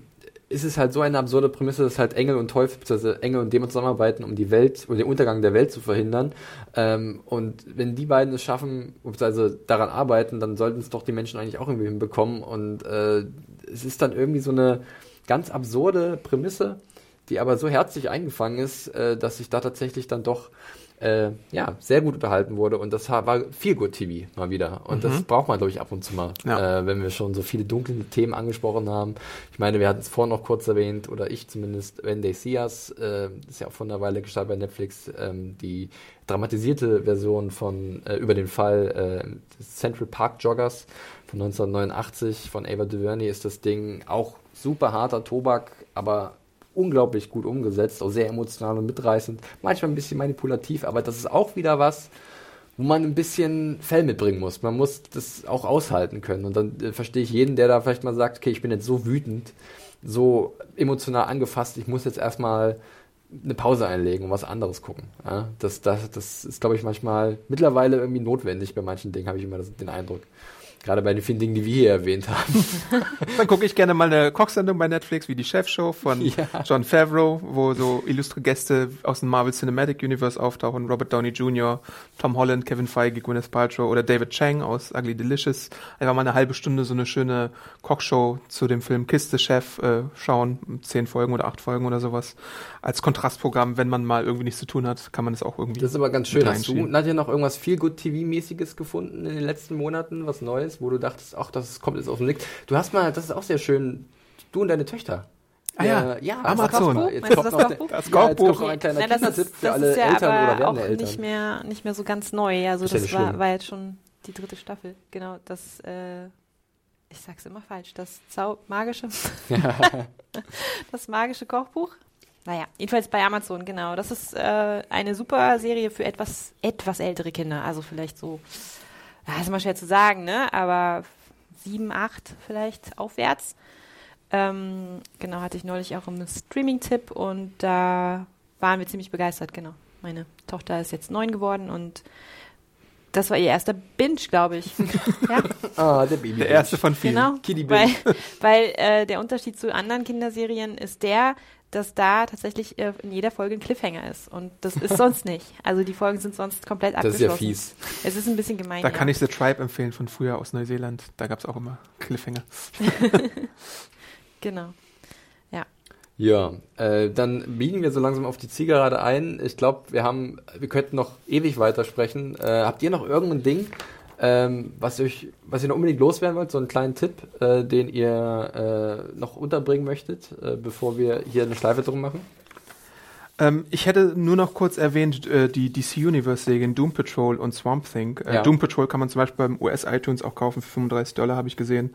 ist es halt so eine absurde Prämisse, dass halt Engel und Teufel, also Engel und Dämon zusammenarbeiten, um die Welt oder den Untergang der Welt zu verhindern. Ähm, und wenn die beiden es schaffen, also daran arbeiten, dann sollten es doch die Menschen eigentlich auch irgendwie hinbekommen. Und äh, es ist dann irgendwie so eine ganz absurde Prämisse, die aber so herzlich eingefangen ist, äh, dass ich da tatsächlich dann doch äh, ja, sehr gut unterhalten wurde und das war viel gut TV mal wieder und das braucht man glaube ich ab und zu mal, Ja. äh, wenn wir schon so viele dunkle Themen angesprochen haben. Ich meine, wir hatten es vorhin noch kurz erwähnt oder ich zumindest, When They See Us, äh, ist ja auch von einer Weile gestartet bei Netflix, ähm, die dramatisierte Version von äh, über den Fall äh, des Central Park Joggers von 1989 von Ava DuVernay ist das Ding auch super harter Tobak, aber unglaublich gut umgesetzt, auch sehr emotional und mitreißend, manchmal ein bisschen manipulativ, aber das ist auch wieder was, wo man ein bisschen Fell mitbringen muss. Man muss das auch aushalten können. Und dann äh, verstehe ich jeden, der da vielleicht mal sagt, okay, ich bin jetzt so wütend, so emotional angefasst, ich muss jetzt erstmal eine Pause einlegen und was anderes gucken. Ja, das, das, das ist, glaube ich, manchmal mittlerweile irgendwie notwendig bei manchen Dingen, habe ich immer das, den Eindruck. Gerade bei den vielen Dingen, die wir hier erwähnt haben. Dann gucke ich gerne mal eine Kochsendung bei Netflix, wie die Chefshow von Ja. John Favreau, wo so illustre Gäste aus dem Marvel Cinematic Universe auftauchen. Robert Downey Jr., Tom Holland, Kevin Feige, Gwyneth Paltrow oder David Chang aus Ugly Delicious. Einfach mal eine halbe Stunde so eine schöne Kochshow zu dem Film Kiss the Chef äh, schauen. Zehn Folgen oder acht Folgen oder sowas. Als Kontrastprogramm, wenn man mal irgendwie nichts zu tun hat, kann man das auch irgendwie. Das ist aber ganz schön. Hast du. Nadja, noch irgendwas viel gut TV-mäßiges gefunden in den letzten Monaten? Was Neues, wo du dachtest, ach, das kommt jetzt aus dem Nichts. Du hast mal, das ist auch sehr schön, du und deine Töchter. Ah ja, ja, Amazon. das Kochbuch. Jetzt kommt das Kochbuch? Das Ja, Kochbuch. ein kleiner Nein, das Kindertipp ist, für alle ist ja Eltern oder aber werdende auch Eltern. nicht mehr, nicht mehr so ganz neu. Also Ist das war, war jetzt schon die dritte Staffel. Genau, das, äh, ich sag's immer falsch, das Zau magische, das magische Kochbuch. Naja, jedenfalls bei Amazon, genau. Das ist äh, eine super Serie für etwas, etwas ältere Kinder. Also vielleicht so, ja, ist immer schwer zu sagen, ne? Aber sieben, acht vielleicht aufwärts. Ähm, genau, hatte ich neulich auch einen Streaming-Tipp und da waren wir ziemlich begeistert, genau. Meine Tochter ist jetzt neun geworden und das war ihr erster Binge, glaube ich. ja, Ah, der Baby. Der erste von vielen. genau. Kitty Weil, Binge. weil äh, der Unterschied zu anderen Kinderserien ist der, dass da tatsächlich äh, in jeder Folge ein Cliffhanger ist. Und das ist sonst nicht. Also die Folgen sind sonst komplett Das ist abgeschlossen. ja fies. Es ist ein bisschen gemein. Da ja. kann ich The Tribe empfehlen von früher aus Neuseeland. Da gab es auch immer Cliffhanger. Genau. Ja, äh, dann biegen wir so langsam auf die Zielgerade ein. Ich glaube, wir haben, wir könnten noch ewig weitersprechen. Äh, habt ihr noch irgendein Ding, ähm, was euch, was ihr noch unbedingt loswerden wollt? So einen kleinen Tipp, äh, den ihr äh, noch unterbringen möchtet, äh, bevor wir hier eine Schleife drum machen? Ähm, ich hätte nur noch kurz erwähnt, äh, die DC Universe-Serien Doom Patrol und Swamp Thing. Äh, Ja. Doom Patrol kann man zum Beispiel beim US-iTunes auch kaufen für 35 Dollar, habe ich gesehen.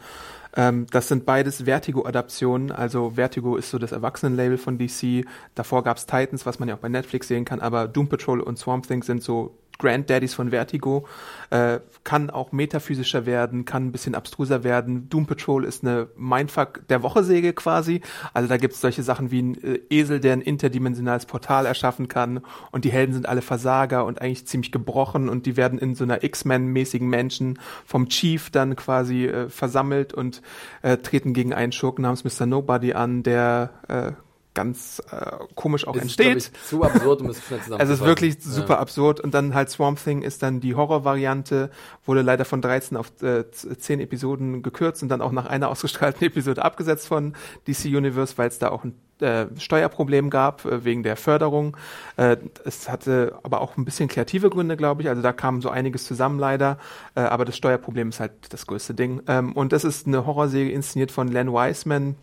Ähm, das sind beides Vertigo-Adaptionen. Also Vertigo ist so das Erwachsenenlabel von DC. Davor gab's Titans, was man ja auch bei Netflix sehen kann. Aber Doom Patrol und Swamp Thing sind so Granddaddies von Vertigo. Äh, kann auch metaphysischer werden, kann ein bisschen abstruser werden. Doom Patrol ist eine Mindfuck der Woche-Säge quasi. Also da gibt's solche Sachen wie ein äh, Esel, der ein interdimensionales Portal erschaffen kann. Und die Helden sind alle Versager und eigentlich ziemlich gebrochen. Und die werden in so einer X-Men-mäßigen Menschen vom Chief dann quasi äh, versammelt und äh, treten gegen einen Schurken namens Mr. Nobody an, der äh, ganz äh, komisch auch Ist, entsteht. ich, zu absurd, um es schnell. Also es ist wirklich super Ja. absurd. Und dann halt Swamp Thing ist dann die Horrorvariante, wurde leider von 13 auf äh, 10 Episoden gekürzt und dann auch nach einer ausgestrahlten Episode abgesetzt von DC Universe, weil es da auch ein äh, Steuerproblem gab äh, wegen der Förderung. Äh, es hatte aber auch ein bisschen kreative Gründe, glaube ich. Also da kam so einiges zusammen leider. Äh, aber das Steuerproblem ist halt das größte Ding. Ähm, und das ist eine Horrorserie inszeniert von Len Wiseman,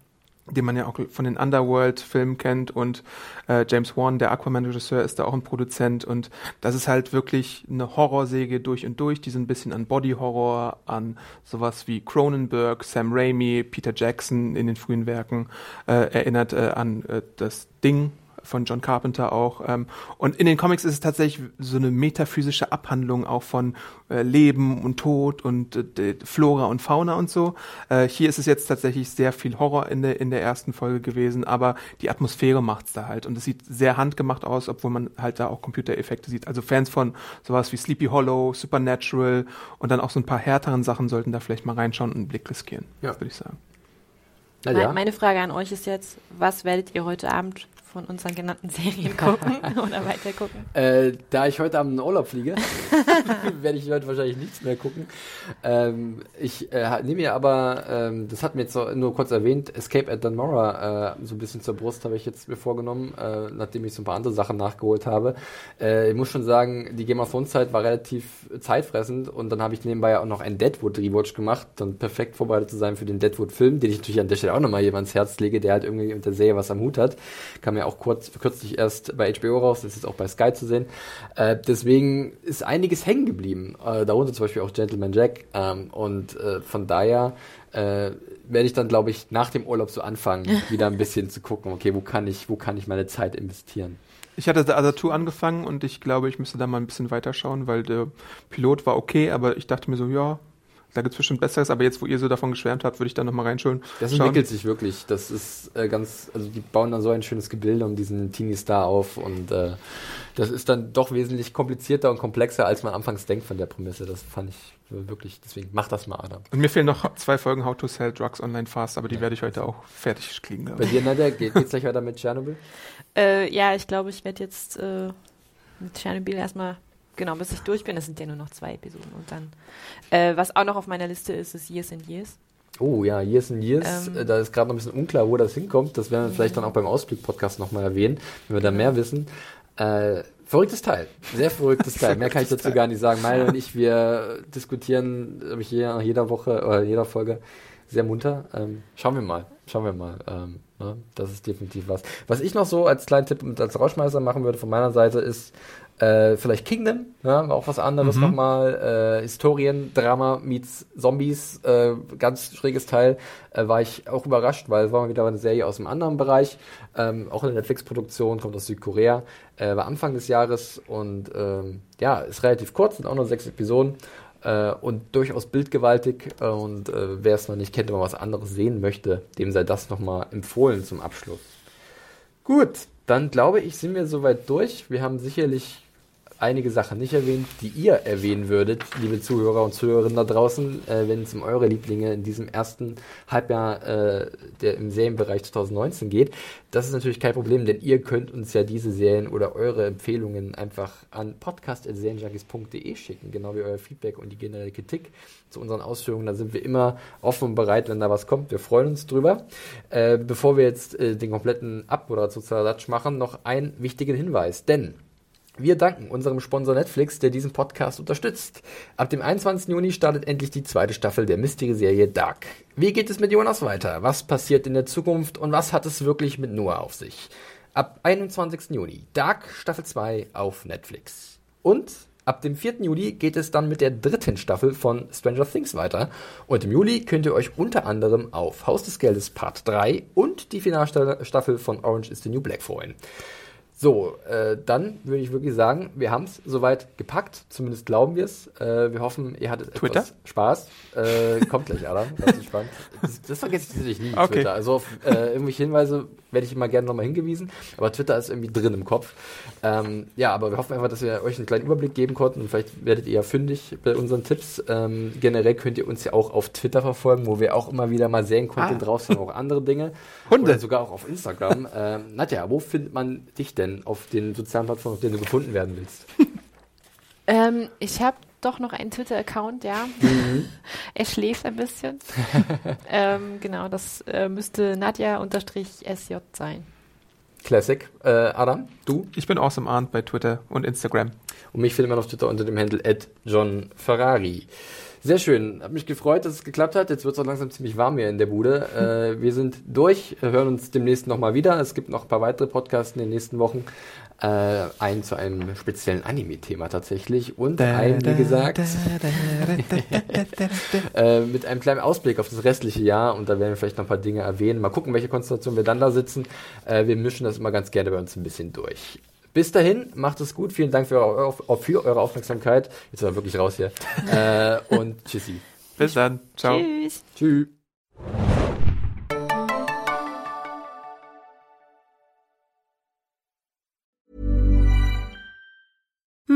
den man ja auch von den Underworld-Filmen kennt und äh, James Wan, der Aquaman-Regisseur, ist da auch ein Produzent und das ist halt wirklich eine Horrorsäge durch und durch, die so ein bisschen an Body-Horror, an sowas wie Cronenberg, Sam Raimi, Peter Jackson in den frühen Werken äh, erinnert äh, an äh, das Ding von John Carpenter auch. Ähm, und in den Comics ist es tatsächlich so eine metaphysische Abhandlung auch von äh, Leben und Tod und äh, Flora und Fauna und so. Äh, hier ist es jetzt tatsächlich sehr viel Horror in der, in der ersten Folge gewesen, aber die Atmosphäre macht's da halt. Und es sieht sehr handgemacht aus, obwohl man halt da auch Computereffekte sieht. Also Fans von sowas wie Sleepy Hollow, Supernatural und dann auch so ein paar härteren Sachen sollten da vielleicht mal reinschauen und einen Blick riskieren, Ja. würde ich sagen. Me- Meine Frage an euch ist jetzt, was werdet ihr heute Abend von unseren genannten Serien gucken oder weiter gucken? Äh, da ich heute Abend in Urlaub fliege, werde ich heute wahrscheinlich nichts mehr gucken. Ähm, ich äh, nehme mir aber, ähm, das hat mir jetzt so, nur kurz erwähnt, Escape at Danmora äh, so ein bisschen zur Brust habe ich jetzt mir vorgenommen, äh, nachdem ich so ein paar andere Sachen nachgeholt habe. Äh, ich muss schon sagen, die Game of Thrones Zeit war relativ zeitfressend und dann habe ich nebenbei auch noch ein Deadwood Rewatch gemacht, dann perfekt vorbereitet zu sein für den Deadwood Film, den ich natürlich an der Stelle auch nochmal jemand ans Herz lege, der halt irgendwie mit der Serie was am Hut hat. Kam ja auch kurz, kürzlich erst bei HBO raus, das ist jetzt auch bei Sky zu sehen. Äh, deswegen ist einiges hängen geblieben. Äh, darunter zum Beispiel auch Gentleman Jack. Ähm, und äh, von daher äh, werde ich dann, glaube ich, nach dem Urlaub so anfangen, wieder ein bisschen zu gucken, okay, wo kann ich, wo kann ich meine Zeit investieren? Ich hatte The Other Two angefangen und ich glaube, ich müsste da mal ein bisschen weiterschauen, weil der Pilot war okay, aber ich dachte mir so, ja, Da gibt's bestimmt Besseres, aber jetzt, wo ihr so davon geschwärmt habt, würde ich da nochmal reinschauen. Das schauen. entwickelt sich wirklich. Das ist äh, ganz, also die bauen da so ein schönes Gebilde um diesen Teenie-Star auf und äh, das ist dann doch wesentlich komplizierter und komplexer, als man anfangs denkt von der Prämisse. Das fand ich wirklich, deswegen mach das mal, Adam. Und mir fehlen noch zwei Folgen How to Sell Drugs Online Fast, aber die werde ich heute auch fertig kriegen. Bei dir, Nadja, geht, geht's gleich weiter mit Tschernobyl? Äh, ja, ich glaube, ich werde jetzt äh, mit Tschernobyl erstmal, genau, bis ich durch bin. Das sind ja nur noch zwei Episoden. Und dann, äh, was auch noch auf meiner Liste ist, ist Years and Years. Oh ja, Years and Years. Ähm. Äh, da ist gerade noch ein bisschen unklar, wo das hinkommt. Das werden wir vielleicht dann auch beim Ausblick-Podcast nochmal erwähnen, wenn wir da mehr wissen. Äh, verrücktes Teil. Sehr verrücktes Teil. Mehr kann ich dazu gar nicht sagen. Meine und ich, wir diskutieren glaub ich, jeder, jeder Woche oder jeder Folge sehr munter. Ähm, schauen wir mal. Schauen wir mal. Ähm, ne? Das ist definitiv was. Was ich noch so als kleinen Tipp und als Rauschmeister machen würde von meiner Seite ist, äh, vielleicht Kingdom, ja, auch was anderes Mhm. nochmal. Äh, Historien, Drama meets Zombies, äh, ganz schräges Teil. Äh, war ich auch überrascht, weil es war mal wieder eine Serie aus einem anderen Bereich. Ähm, auch eine Netflix-Produktion, kommt aus Südkorea. Äh, war Anfang des Jahres und ähm, ja, ist relativ kurz, sind auch nur sechs Episoden. Äh, und durchaus bildgewaltig. Äh, und äh, wer es noch nicht kennt, wenn man was anderes sehen möchte, dem sei das nochmal empfohlen zum Abschluss. Gut, dann glaube ich, sind wir soweit durch. Wir haben sicherlich einige Sachen nicht erwähnt, die ihr erwähnen würdet, liebe Zuhörer und Zuhörerinnen da draußen, äh, wenn es um eure Lieblinge in diesem ersten Halbjahr äh, der im Serienbereich 2019 geht. Das ist natürlich kein Problem, denn ihr könnt uns ja diese Serien oder eure Empfehlungen einfach an podcast.serienjunkies.de schicken, genau wie euer Feedback und die generelle Kritik zu unseren Ausführungen. Da sind wir immer offen und bereit, wenn da was kommt. Wir freuen uns drüber. Äh, bevor wir jetzt äh, den kompletten Abmoderationssatzsch machen, noch einen wichtigen Hinweis, denn wir danken unserem Sponsor Netflix, der diesen Podcast unterstützt. Ab dem 21. Juni startet endlich die zweite Staffel der Mystery-Serie Dark. Wie geht es mit Jonas weiter? Was passiert in der Zukunft und was hat es wirklich mit Noah auf sich? Ab 21. Juni Dark Staffel 2 auf Netflix. Und ab dem 4. Juli geht es dann mit der dritten Staffel von Stranger Things weiter. Und im Juli könnt ihr euch unter anderem auf Haus des Geldes Part 3 und die Finalstaffel von Orange is the New Black freuen. So, äh, dann würde ich wirklich sagen, wir haben es soweit gepackt, zumindest glauben wir es. Äh, wir hoffen, ihr hattet Twitter? etwas Spaß. Äh, kommt gleich, Adam, ganz entspannt. Das, das vergesse ich natürlich nie, Okay. Twitter. Also auf äh, irgendwelche Hinweise werde ich immer gerne nochmal hingewiesen, aber Twitter ist irgendwie drin im Kopf. Ähm, ja, aber wir hoffen einfach, dass wir euch einen kleinen Überblick geben konnten und vielleicht werdet ihr ja fündig bei unseren Tipps. Ähm, generell könnt ihr uns ja auch auf Twitter verfolgen, wo wir auch immer wieder mal Serien-Content Ah. drauf haben, auch andere Dinge. Hunde. Oder sogar auch auf Instagram. ähm, Nadja, wo findet man dich denn auf den sozialen Plattformen, auf denen du gefunden werden willst? Ähm, ich habe doch noch einen Twitter-Account, ja. er schläft ein bisschen. ähm, genau, das äh, müsste Nadja-SJ sein. Classic. Äh, Adam, du? Ich bin Awesome Arndt bei Twitter und Instagram. Und mich findet man auf Twitter unter dem Handle John Ferrari. Sehr schön. Hat mich gefreut, dass es geklappt hat. Jetzt wird es auch langsam ziemlich warm hier in der Bude. Äh, wir sind durch, hören uns demnächst nochmal wieder. Es gibt noch ein paar weitere Podcasts in den nächsten Wochen. Äh, einen zu einem speziellen Anime-Thema tatsächlich. Und einen, wie gesagt, äh, mit einem kleinen Ausblick auf das restliche Jahr. Und da werden wir vielleicht noch ein paar Dinge erwähnen. Mal gucken, welche Konstellation wir dann da sitzen. Äh, wir mischen das immer ganz gerne bei uns ein bisschen durch. Bis dahin, macht es gut. Vielen Dank für eure, Auf- für eure Aufmerksamkeit. Jetzt war wirklich raus hier. äh, und tschüssi. Bis dann. Ciao. Tschüss. Tschüss.